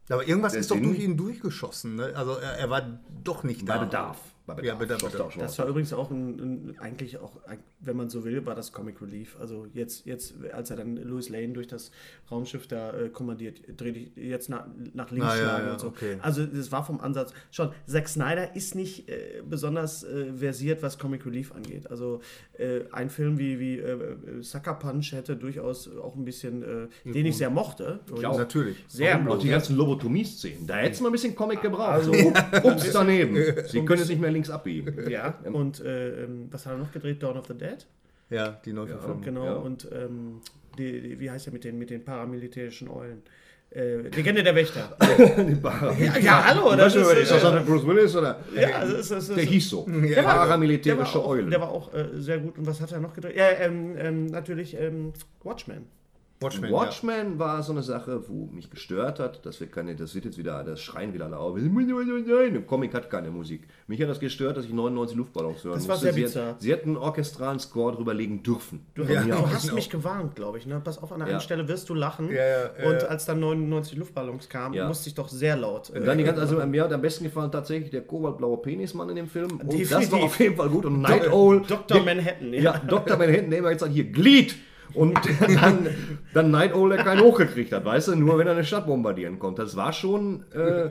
Aber irgendwas Der ist doch Sinn- durch ihn durchgeschossen. Ne? Also er, er war doch nicht da. Bei Bedarf. Bei. Ja, auch schon Das war übrigens auch ein, ein, eigentlich auch, ein- wenn man so will, war das Comic Relief. Also jetzt, jetzt als er dann Louis Lane durch das Raumschiff da äh, kommandiert, dreh dich jetzt nach, nach links Ah, ja, schlagen ja, und so. okay. Also das war vom Ansatz schon. Zack Snyder ist nicht äh, besonders äh, versiert, was Comic Relief angeht. Also äh, ein Film wie, wie äh, äh, Sucker Punch hätte durchaus auch ein bisschen, den ich sehr mochte. auch. Natürlich. Sehr Auch die ganzen Lobotomie-Szenen. Da hätte es mal ein bisschen Comic gebraucht. So, ups, daneben. Sie können es nicht mehr links abbiegen. Ja, und äh, ähm, was hat er noch gedreht? Dawn of the Dead? Ja, die Neuverfilmung. Genau, Ja. und ähm, die, die, wie heißt er mit den, mit den paramilitärischen Eulen? Äh, Legende der Wächter. ja, ja, hallo, das ist, ist das äh, Bruce Willis oder? ja, also es, es, es, Der hieß so. der war, der war Paramilitärische auch, Eulen. der war auch äh, sehr gut. Und was hat er noch gedreht? Ja, ähm, ähm, natürlich ähm, Watchmen. Watchmen. Watchmen war so eine Sache, wo mich gestört hat, dass wir keine, das wird jetzt wieder, das schreien wieder alle auf. Im Comic hat keine Musik. Mich hat das gestört, dass ich 99 Luftballons hören Das war musste. sehr sie, bizarr. sie hätten einen orchestralen Score drüber legen dürfen. Du, Ja, du genau. hast mich gewarnt, glaube ich. Ne? Pass auf, an der Ja. einen Stelle wirst du lachen. Ja, ja, ja, und ja. als dann 99 Luftballons kamen, Ja. musste ich doch sehr laut. Und dann die ganze, also mir hat am besten gefallen tatsächlich der kobaltblaue Penismann in dem Film. Und das war auf jeden Fall gut. Und Night Owl. Dr. Manhattan, ja. Ja, Dr. Manhattan, der immer gesagt hier, Glied! Und dann, dann Night Owl, der keinen hochgekriegt hat, weißt du, nur wenn er eine Stadt bombardieren konnte. Das war schon, äh,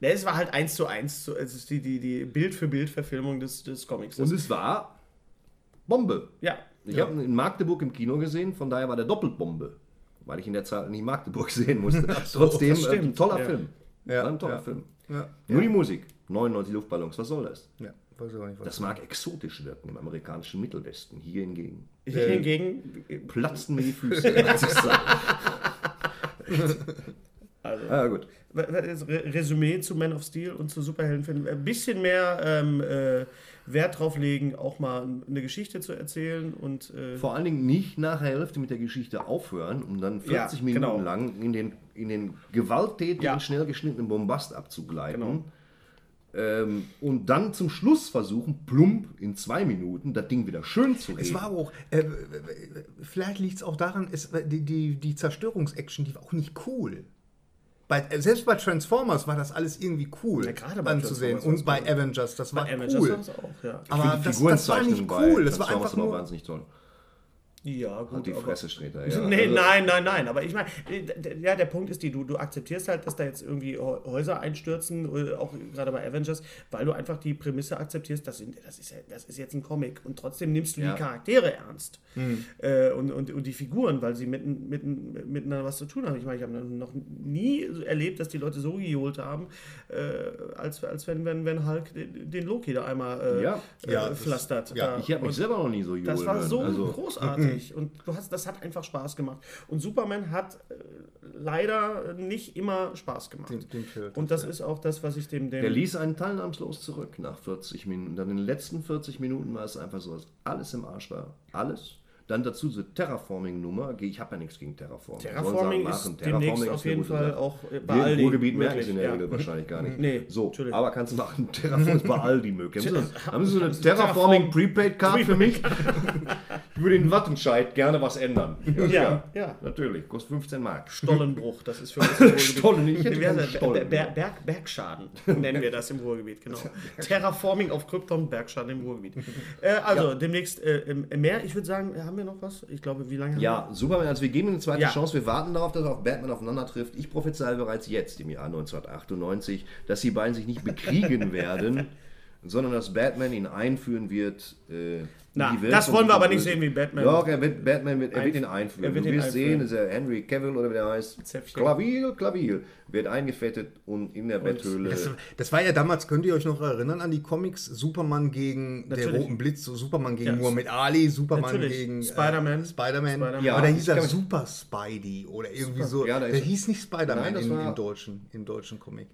Ne, es war halt eins zu eins, so- es ist die, die, die Bild-für-Bild-Verfilmung des, des Comics. und es war Bombe. ja. Ich habe ihn in Magdeburg im Kino gesehen, von daher war der Doppelbombe. Weil ich in der Zeit nicht Magdeburg sehen musste. Trotzdem, das äh, stimmt, ein toller ja. Film. Ja, War ein toller ja. Film. Ja. Nur die Musik. 99 Luftballons, was soll das? Ja, weiß auch nicht, was Das mag exotisch wirken im amerikanischen Mittelwesten. Hier hingegen Ich hingegen, platzten mir die Füße. also, ah, gut. Resümee zu Man of Steel und zu Superheldenfilmen. Ein bisschen mehr ähm, äh, Wert drauf legen, auch mal eine Geschichte zu erzählen und äh, Vor allen Dingen nicht nach der Hälfte mit der Geschichte aufhören, um dann 40 Ja, Minuten genau. lang in den, in den gewalttätigen, Ja. schnell geschnittenen Bombast abzugleiten. Genau. Ähm, und dann zum Schluss versuchen, plump in zwei Minuten das Ding wieder schön zu reden. Es war auch, äh, vielleicht liegt es auch daran, es, die, die, die Zerstörungsaction, die war auch nicht cool. Bei, äh, selbst bei Transformers war das alles irgendwie cool Ja, gerade bei anzusehen. Und bei Avengers, das war bei Avengers cool. es auch, ja. Aber die das, das war nicht cool. Das war einfach nur. wahnsinnig toll. Ja, gut. Und die aber- Fresse steht da. Ja. Nee, Also, nein, nein, nein. Aber ich meine, äh, ja, der Punkt ist die, du, du akzeptierst halt, dass da jetzt irgendwie Hä- Häuser einstürzen, äh, auch gerade bei Avengers, weil du einfach die Prämisse akzeptierst, das, sind, das, ist, ja- das ist jetzt ein Comic. Und trotzdem nimmst du Ja. die Charaktere ernst. Hm. Äh, und, und, und die Figuren, weil sie mitten, mitten, miteinander was zu tun haben. Ich meine, ich habe noch nie erlebt, dass die Leute so gejohlt haben, äh, als, als wenn, wenn, wenn Hulk den den Loki da einmal äh, Ja. äh, Ja, das- pflastert. ja, Da. Ich habe mich Und- selber noch nie so johlen das war so Also, großartig und du hast, das hat einfach Spaß gemacht. Und Superman hat äh, leider nicht immer Spaß gemacht. Den- den und das ist auch das, was ich dem, dem Der ließ einen teilnahmslos zurück nach 40 Minuten. Dann in den letzten 40 Minuten war es einfach so, dass alles im Arsch war. Alles. Dann dazu diese Terraforming-Nummer. Ich habe ja nichts gegen Terraforming. Terraforming Sollen ist machen. demnächst Terraforming auf jeden Fall Sache. auch bei Wir im Aldi Ruhrgebiet merken es möglich, in der ja. Regel wahrscheinlich gar nicht. Nee, so, aber kannst du machen. Terraforming ist bei Aldi möglich. Haben Sie, haben Sie so eine Terraform- Terraforming Prepaid Card für mich? Ich würde in Wattenscheid gerne was ändern. Ja, ja. Natürlich. Kostet 15 Mark. Stollenbruch, das ist für uns im Ruhrgebiet. Stollen, ich hätte das? Stollen. Ber Berg Bergschaden nennen wir das im Ruhrgebiet, genau. Terraforming auf Krypton, Bergschaden im Ruhrgebiet. Äh, also, demnächst äh, mehr. Ich würde sagen, haben wir noch was? Ich glaube, wie lange haben Ja, Superman, also wir geben ihm eine zweite Ja. Chance. Wir warten darauf, dass er auf Batman aufeinander trifft. Ich prophezeie bereits jetzt, im Jahr 1998, dass die beiden sich nicht bekriegen werden, sondern dass Batman ihn einführen wird. Äh, in Na, die Welt das wollen wir aber nicht sehen, wie Batman- Doch, er wird, Batman wird, er wird ihn einführen. er wird du ihn wirst einführen. sehen, ist er Henry Cavill oder wie der heißt. Zäpfchen. Klavil, Klavil. Wird eingefettet und in der Betthöhle. Das, das war ja damals, könnt ihr euch noch erinnern an die Comics? Superman gegen der Natürlich. Roten Blitz, so Superman gegen Ja. Muhammad Ali, Superman Natürlich. gegen äh, Spider-Man. Spider-Man. Spider-Man. Ja, Aber da hieß er Super Spidey oder irgendwie so. Ja, da der hieß nicht Spider-Man Nein, das im, war- im, deutschen, im deutschen Comic.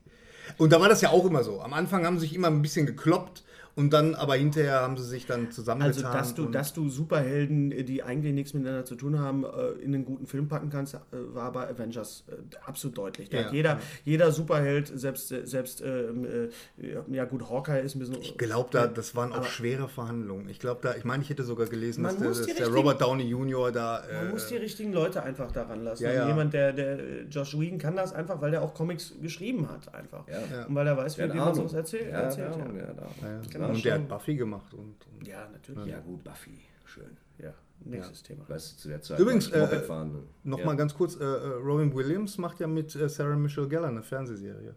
Und da war das ja auch immer so. Am Anfang haben sie sich immer ein bisschen gekloppt und dann aber hinterher haben sie sich dann Also, zusammengetan. dass du, dass du Superhelden, die eigentlich nichts miteinander zu tun haben, äh, in einen guten Film packen kannst, äh, war bei Avengers äh, absolut deutlich. Ja, jeder, ja. jeder Superheld, selbst, äh, selbst ähm, äh, ja gut, Hawkeye ist ein bisschen... Ich glaube, da, das waren auch schwere Verhandlungen. Ich glaube, da, ich meine, ich hätte sogar gelesen, Man dass, der, dass der Robert Downey Jr. da. Man äh, muss die richtigen Leute einfach daran lassen. Ja. Jemand, der, der äh, Josh Whedon kann das einfach, weil der auch Comics geschrieben hat einfach. Ja. Und weil er weiß, wie, wie man sowas erzählt. Ja, erzählt ja, Genau, und schon. der hat Buffy gemacht. Und, und ja, natürlich. Ja, gut, Buffy. Schön. Ja, nächstes Thema. Weißt du, zu der Zeit. Übrigens, äh, Moped fahren. Noch Ja. mal ganz kurz, äh, äh, Robin Williams macht ja mit äh, Sarah Michelle Gellar eine Fernsehserie.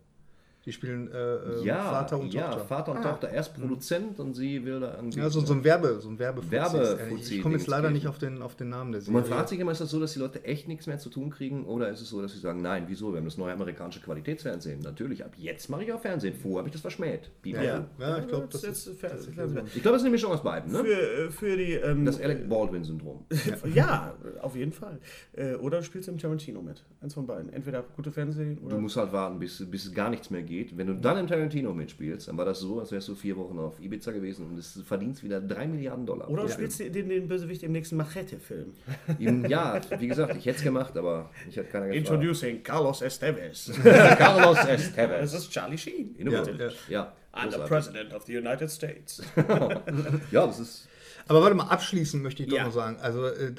Die spielen äh, äh, Ja, Vater und ja, Tochter. Vater und Tochter. Er ist Produzent und sie will da irgendwie. Ja, so, so ein Werbe, so ein Werbefuzzi. Werbefuzzi Ich komme jetzt leider nicht auf den, auf den Namen der Und man Serie. fragt sich immer, ist das so, dass die Leute echt nichts mehr zu tun kriegen? Oder ist es so, dass sie sagen, nein, wieso? Wir haben das neue amerikanische Qualitätsfernsehen. Natürlich, ab jetzt mache ich auch Fernsehen. Vorher habe ich das verschmäht. Pipapo. ja, ja, ich glaube, das Jetzt- ist... jetzt- Ich glaube, das ist eine Mischung aus beiden. Ne? Für, äh, für die. Ähm, Das Alec Baldwin-Syndrom. ja, auf jeden Fall. Äh, oder du spielst im Tarantino mit. Eins von beiden. Entweder gute Fernsehen oder. Du musst halt warten, bis, bis gar nichts mehr geht. Wenn du dann im Tarantino mitspielst, dann war das so, als wärst du vier Wochen auf Ibiza gewesen und es verdienst wieder drei Milliarden Dollar. oder du Ja. spielst den, den Bösewicht im nächsten Machete-Film. Ja, wie gesagt, ich hätte es gemacht, aber ich hätte keiner gefragt. Introducing Carlos Estevez. Carlos das Estevez. ist Charlie Sheen. In Ja, ja. I'm the. President of the United States. ja, das ist. Aber warte mal, abschließend möchte ich doch Ja. noch sagen. Also äh,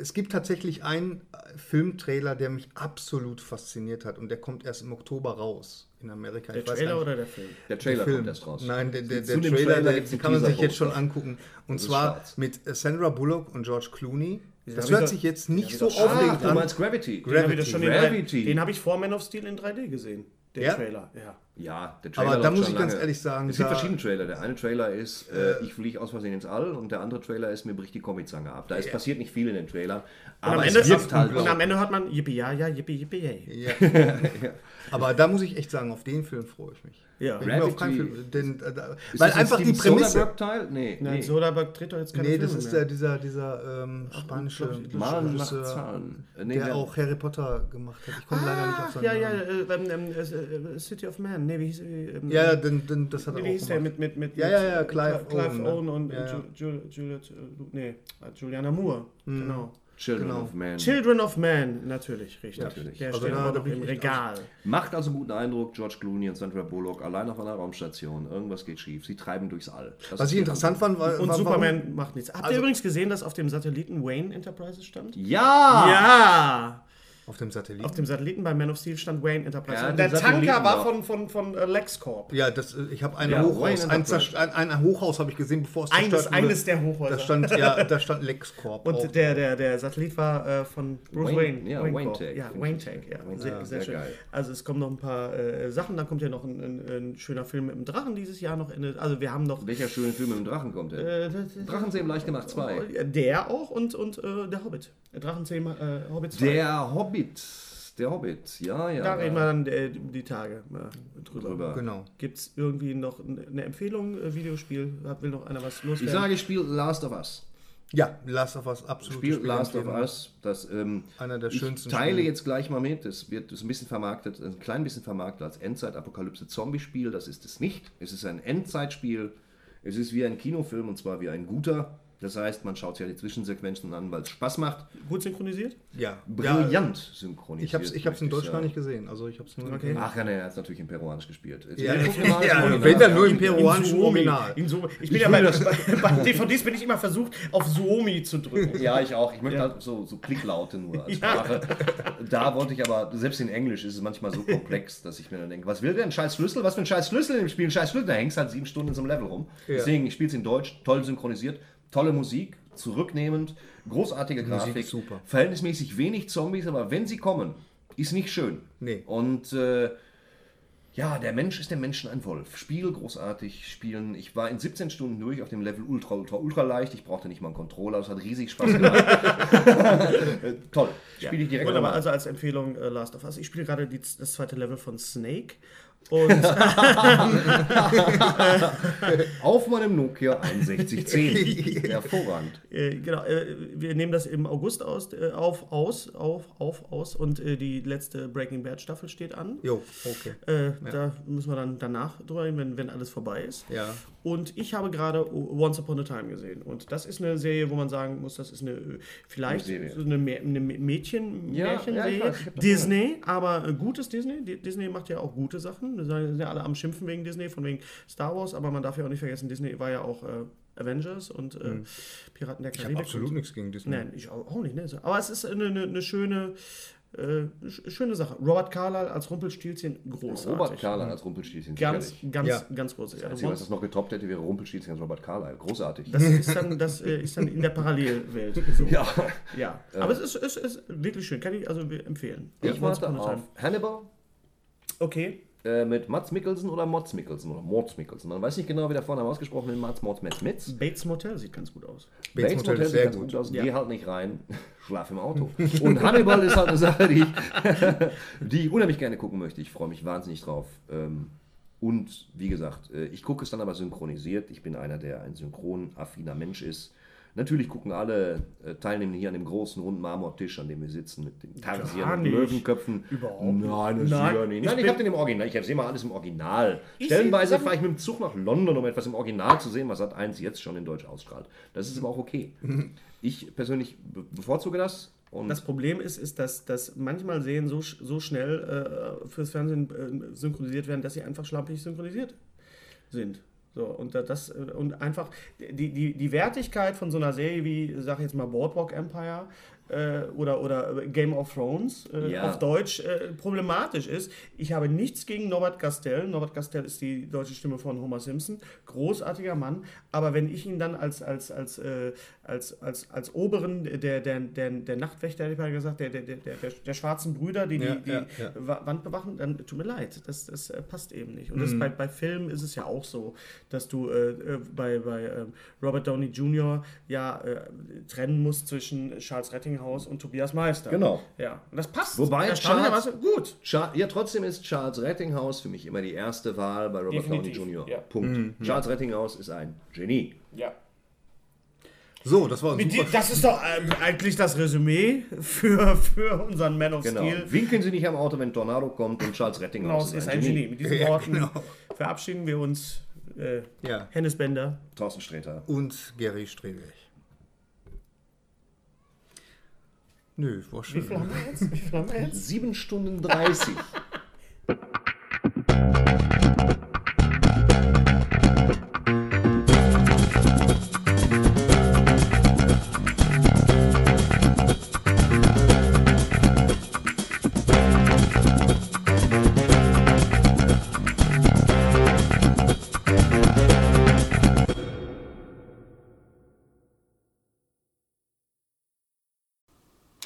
es gibt tatsächlich einen äh, Filmtrailer, der mich absolut fasziniert hat und der kommt erst im Oktober raus in Amerika. Der Ich weiß Trailer oder der Film? Der Trailer Film. kommt erst raus. Nein, der, der, der Trailer, Trailer der, den kann man sich jetzt schon angucken. Und zwar schwarz. mit Sandra Bullock und George Clooney. Das hört ich sich jetzt nicht so doch- Ah, aufregend du an. meinst Gravity. Den habe ich, das schon in Gravity. drei- den hab ich vor Man of Steel in 3D gesehen. Den Ja? Trailer, ja. Ja, der Trailer Aber da muss ich ganz lange. ehrlich sagen, es gibt verschiedene Trailer. Der eine Trailer ist, äh, ich fliege aus Versehen ins All und der andere Trailer ist, mir bricht die Comiczange ab. Da ist, passiert nicht viel in den Trailer, Und aber am, es Ende, wirkt halt und am. Ende hört man Yippie ja, ja, Yippie, Yippie, yay. Ja. Aber da muss ich echt sagen, auf den Film freue ich mich. Ja. Bin auf keinen. Film, denn, äh, weil einfach die Prämisse. Soderbergh-Teil? Nee, Nein, nee. Soderbergh dreht doch jetzt keine Nee, das Filme ist mehr. der, dieser, dieser ähm, spanische Regisseur. Äh, nee, der auch Harry Potter gemacht hat. Ich komme leider nicht auf seinen ja, ja, äh, ähm, ähm, äh, City of Man. Nee, wie hieß ähm, Ja, ja, denn, denn das hat er wie auch hieß der gemacht. mit, mit, mit, Ja, ja, ja, äh, Clive Clive Owen, ne? Owen und Ja, äh, ja. Ju- Ju- Juliet, äh, nee, äh, Juliana Moore. Genau. Children Genau. of Man. Children of Man, natürlich, richtig. Natürlich. Der Also steht bin im Regal. Macht also guten Eindruck, George Clooney und Sandra Bullock allein auf einer Raumstation. Irgendwas geht schief. Sie treiben durchs All. Das Was ich interessant fand, war, Und war Superman Warum, macht nichts. Habt Also- ihr übrigens gesehen, dass auf dem Satelliten Wayne Enterprises stand? Ja! Ja! Auf dem Satelliten. Auf dem Satelliten bei Man of Steel stand Wayne Enterprises. Ja, Und der Satelliten Tanker war von, von, von äh, LexCorp. ja, das, äh, ich habe ein Ja, Hochhaus, ein, Enterprise. ein, ein Hochhaus habe ich gesehen, bevor es Eines, zerstört wurde. eines der Hochhäuser. Da stand, ja, da stand LexCorp. Und drauf. der, der, der Satellit war äh, von Bruce Wayne- Wayne. ja, Wayne Wayne. Tech. Ja, Wayne Tech, ja. Wayne Sehr, sehr sehr schön. geil. Also es kommen noch ein paar äh, Sachen. Dann kommt ja noch ein, ein, ein schöner Film mit dem Drachen dieses Jahr noch. In, also wir haben noch... Welcher schöne Film mit dem Drachen kommt denn? Äh, das- Drachenzähmen leicht gemacht 2. der auch und, und äh, der Hobbit. Der Drachenzähmer äh, Hobbit 2. Der Hobbit. Der Hobbit, ja, ja. da reden wir dann äh, die Tage äh, drüber. drüber. Genau. Gibt es irgendwie noch eine Empfehlung, äh, Videospiel? Hat- Will noch einer was loswerden? Ich sage, ich spiele Last of Us. Ja, Last of Us, absolut. Spiel Last of Us. Das, ähm, Einer der ich schönsten teile Spiele. jetzt gleich mal mit. Es wird ist ein bisschen vermarktet, ein klein bisschen vermarktet als Endzeit-Apokalypse-Zombie-Spiel. Das ist es nicht. Es ist ein Endzeitspiel. Es ist wie ein Kinofilm und zwar wie ein guter. Das heißt, man schaut sich ja die Zwischensequenzen an, weil es Spaß macht. Gut synchronisiert? Ja, Brillant Ja, synchronisiert. ich habe es ich hab's in Deutsch ich gar nicht gesehen. Also ich habe es nur Okay. Ach ja, nee, er hat es natürlich in Peruanisch gespielt. Ja, ja, Original wenn dann an. nur im peruanischen Suomi. Original. In Suomi. Ich bin ja bei, bei, bei DVDs bin ich immer versucht, auf Suomi zu drücken. Ja, ich auch. Ich möchte Ja. halt so, so Klicklaute nur als Ja. Sprache. Da wollte ich aber, selbst in Englisch ist es manchmal so komplex, dass ich mir dann denke, was will der? Ein scheiß Schlüssel? Was für ein scheiß Schlüssel in dem Spiel? Ein scheiß Schlüssel? Da hängst halt sieben Stunden in so einem Level rum. Deswegen, ich spiele es in Deutsch, toll synchronisiert, tolle Musik, zurücknehmend, großartige Grafik. ist super. Verhältnismäßig wenig Zombies, aber wenn sie kommen, ist nicht schön. Nee. Und äh, ja, der Mensch ist dem Menschen ein Wolf. Spiel großartig, spielen. Ich war in 17 Stunden durch auf dem Level ultra, ultra, ultra leicht. Ich brauchte nicht mal einen Controller. Es hat riesig Spaß gemacht. Äh, Toll. Spiele ich direkt Wunderbar, also als Empfehlung äh, Last of Us. Ich spiele gerade das zweite Level von Snake. Und Auf meinem Nokia 6110. Hervorragend. äh, genau, äh, wir nehmen das im August aus, äh, auf, aus, auf, auf, aus und äh, die letzte Breaking Bad Staffel steht an. Jo, okay. Äh, Da müssen wir dann danach drüber reden, wenn, wenn alles vorbei ist. Ja. Und ich habe gerade Once Upon a Time gesehen. Und das ist eine Serie, wo man sagen muss, das ist eine äh, vielleicht Eine so eine, eine Mädchen Ja, Märchenserie. ja, Disney, aber gutes Disney. Di- Disney macht ja auch gute Sachen. Wir sind ja alle am Schimpfen wegen Disney, von wegen Star Wars, aber man darf ja auch nicht vergessen, Disney war ja auch äh, Avengers und äh, Piraten der Ich Karibik. habe absolut und- nichts gegen Disney. Nein, ich auch, nicht. Ne? Aber es ist eine, eine, eine schöne, äh, sch- schöne Sache. Robert Carlyle als Rumpelstilzchen, großartig. Robert Carlyle als Rumpelstilzchen. Ganz, sicherlich. ganz, Ja. ganz großartig. Das Also Einzige, was das noch getoppt hätte, wäre Rumpelstilzchen als Robert Carlyle. Großartig. Das ist dann, das äh, ist dann in der Parallelwelt. So. ja. ja. Aber es ist, es ist wirklich schön. Kann ich also empfehlen. Ich Once warte auf. Hannibal. Okay. Äh, mit Mats Mikkelsen oder Mods Mikkelsen oder Mords Mikkelsen. Man weiß nicht genau, wie der Vorname ausgesprochen wird. Mats, Mods, Metz, Mitz. Bates Motel sieht ganz gut aus. Bates Bates Motel sieht sehr ganz gut. gut aus. Ja. Geh halt nicht rein. Schlaf im Auto. Und Hannibal ist halt eine Sache, die ich, die ich unheimlich gerne gucken möchte. Ich freue mich wahnsinnig drauf. Ähm, Und wie gesagt, äh, ich gucke es dann aber synchronisiert. Ich bin einer, der ein synchronaffiner Mensch ist. Natürlich gucken alle äh, Teilnehmer hier an dem großen runden Marmortisch, an dem wir sitzen, mit den nicht. Löwenköpfen. Überhaupt Nein, das Nein, sicher nicht. ich Nein, ich bin- habe den im Original. Ich sehe mal alles im Original. Ich Stellenweise fahre ich mit dem Zug nach London, um etwas im Original zu sehen, was Sat 1 jetzt schon in Deutsch ausstrahlt. Das ist aber auch okay. Ich persönlich be- bevorzuge das. Und Das Problem ist, ist dass, dass manchmal Serien so, so schnell äh, fürs Fernsehen äh, synchronisiert werden, dass sie einfach schlampig synchronisiert sind. So, und da- das äh, und einfach die, die, die Wertigkeit von so einer Serie wie, sag ich jetzt mal, Boardwalk Empire oder, oder Game of Thrones äh, Ja. auf Deutsch äh, problematisch ist. Ich habe nichts gegen Norbert Gastel. Norbert Gastel ist die deutsche Stimme von Homer Simpson. Großartiger Mann. Aber wenn ich ihn dann als, als, als, äh, als, als, als Oberen der, der, der, der Nachtwächter, hätte ich mal gesagt, der, der, der, der, der schwarzen Brüder, die Ja, die, die ja, ja. Wa- Wand bewachen, dann tut mir leid, das, das äh, passt eben nicht. Und Mhm. das bei, bei Filmen ist es ja auch so, dass du äh, äh, bei, bei ähm, Robert Downey Jr. ja äh, trennen musst zwischen Charles Rettinghaus und Tobias Meister. Genau. Ja, und das passt. Wobei Erstaunlicherweise gut. Char ja, trotzdem ist Charles Rettinghaus für mich immer die erste Wahl bei Robert Definitiv, Downey Jr. ja. Punkt. Charles Rettinghaus ist ein Genie. Ja. So, das war ein Mit super die, das ist doch ähm, eigentlich das Resümee für, für unseren Man of Genau. Steel. Winken Sie nicht am Auto, wenn Tornado kommt und Charles Rettinghaus Genau, ist ein Genie. Mit diesen Ja, Worten genau. verabschieden wir uns. Äh, Ja. Hennes Bender. Thorsten Sträter. Und Gary Strebech. Nö, war Wie schön. viel haben wir jetzt? Wie viel haben wir jetzt? 7 Stunden 30.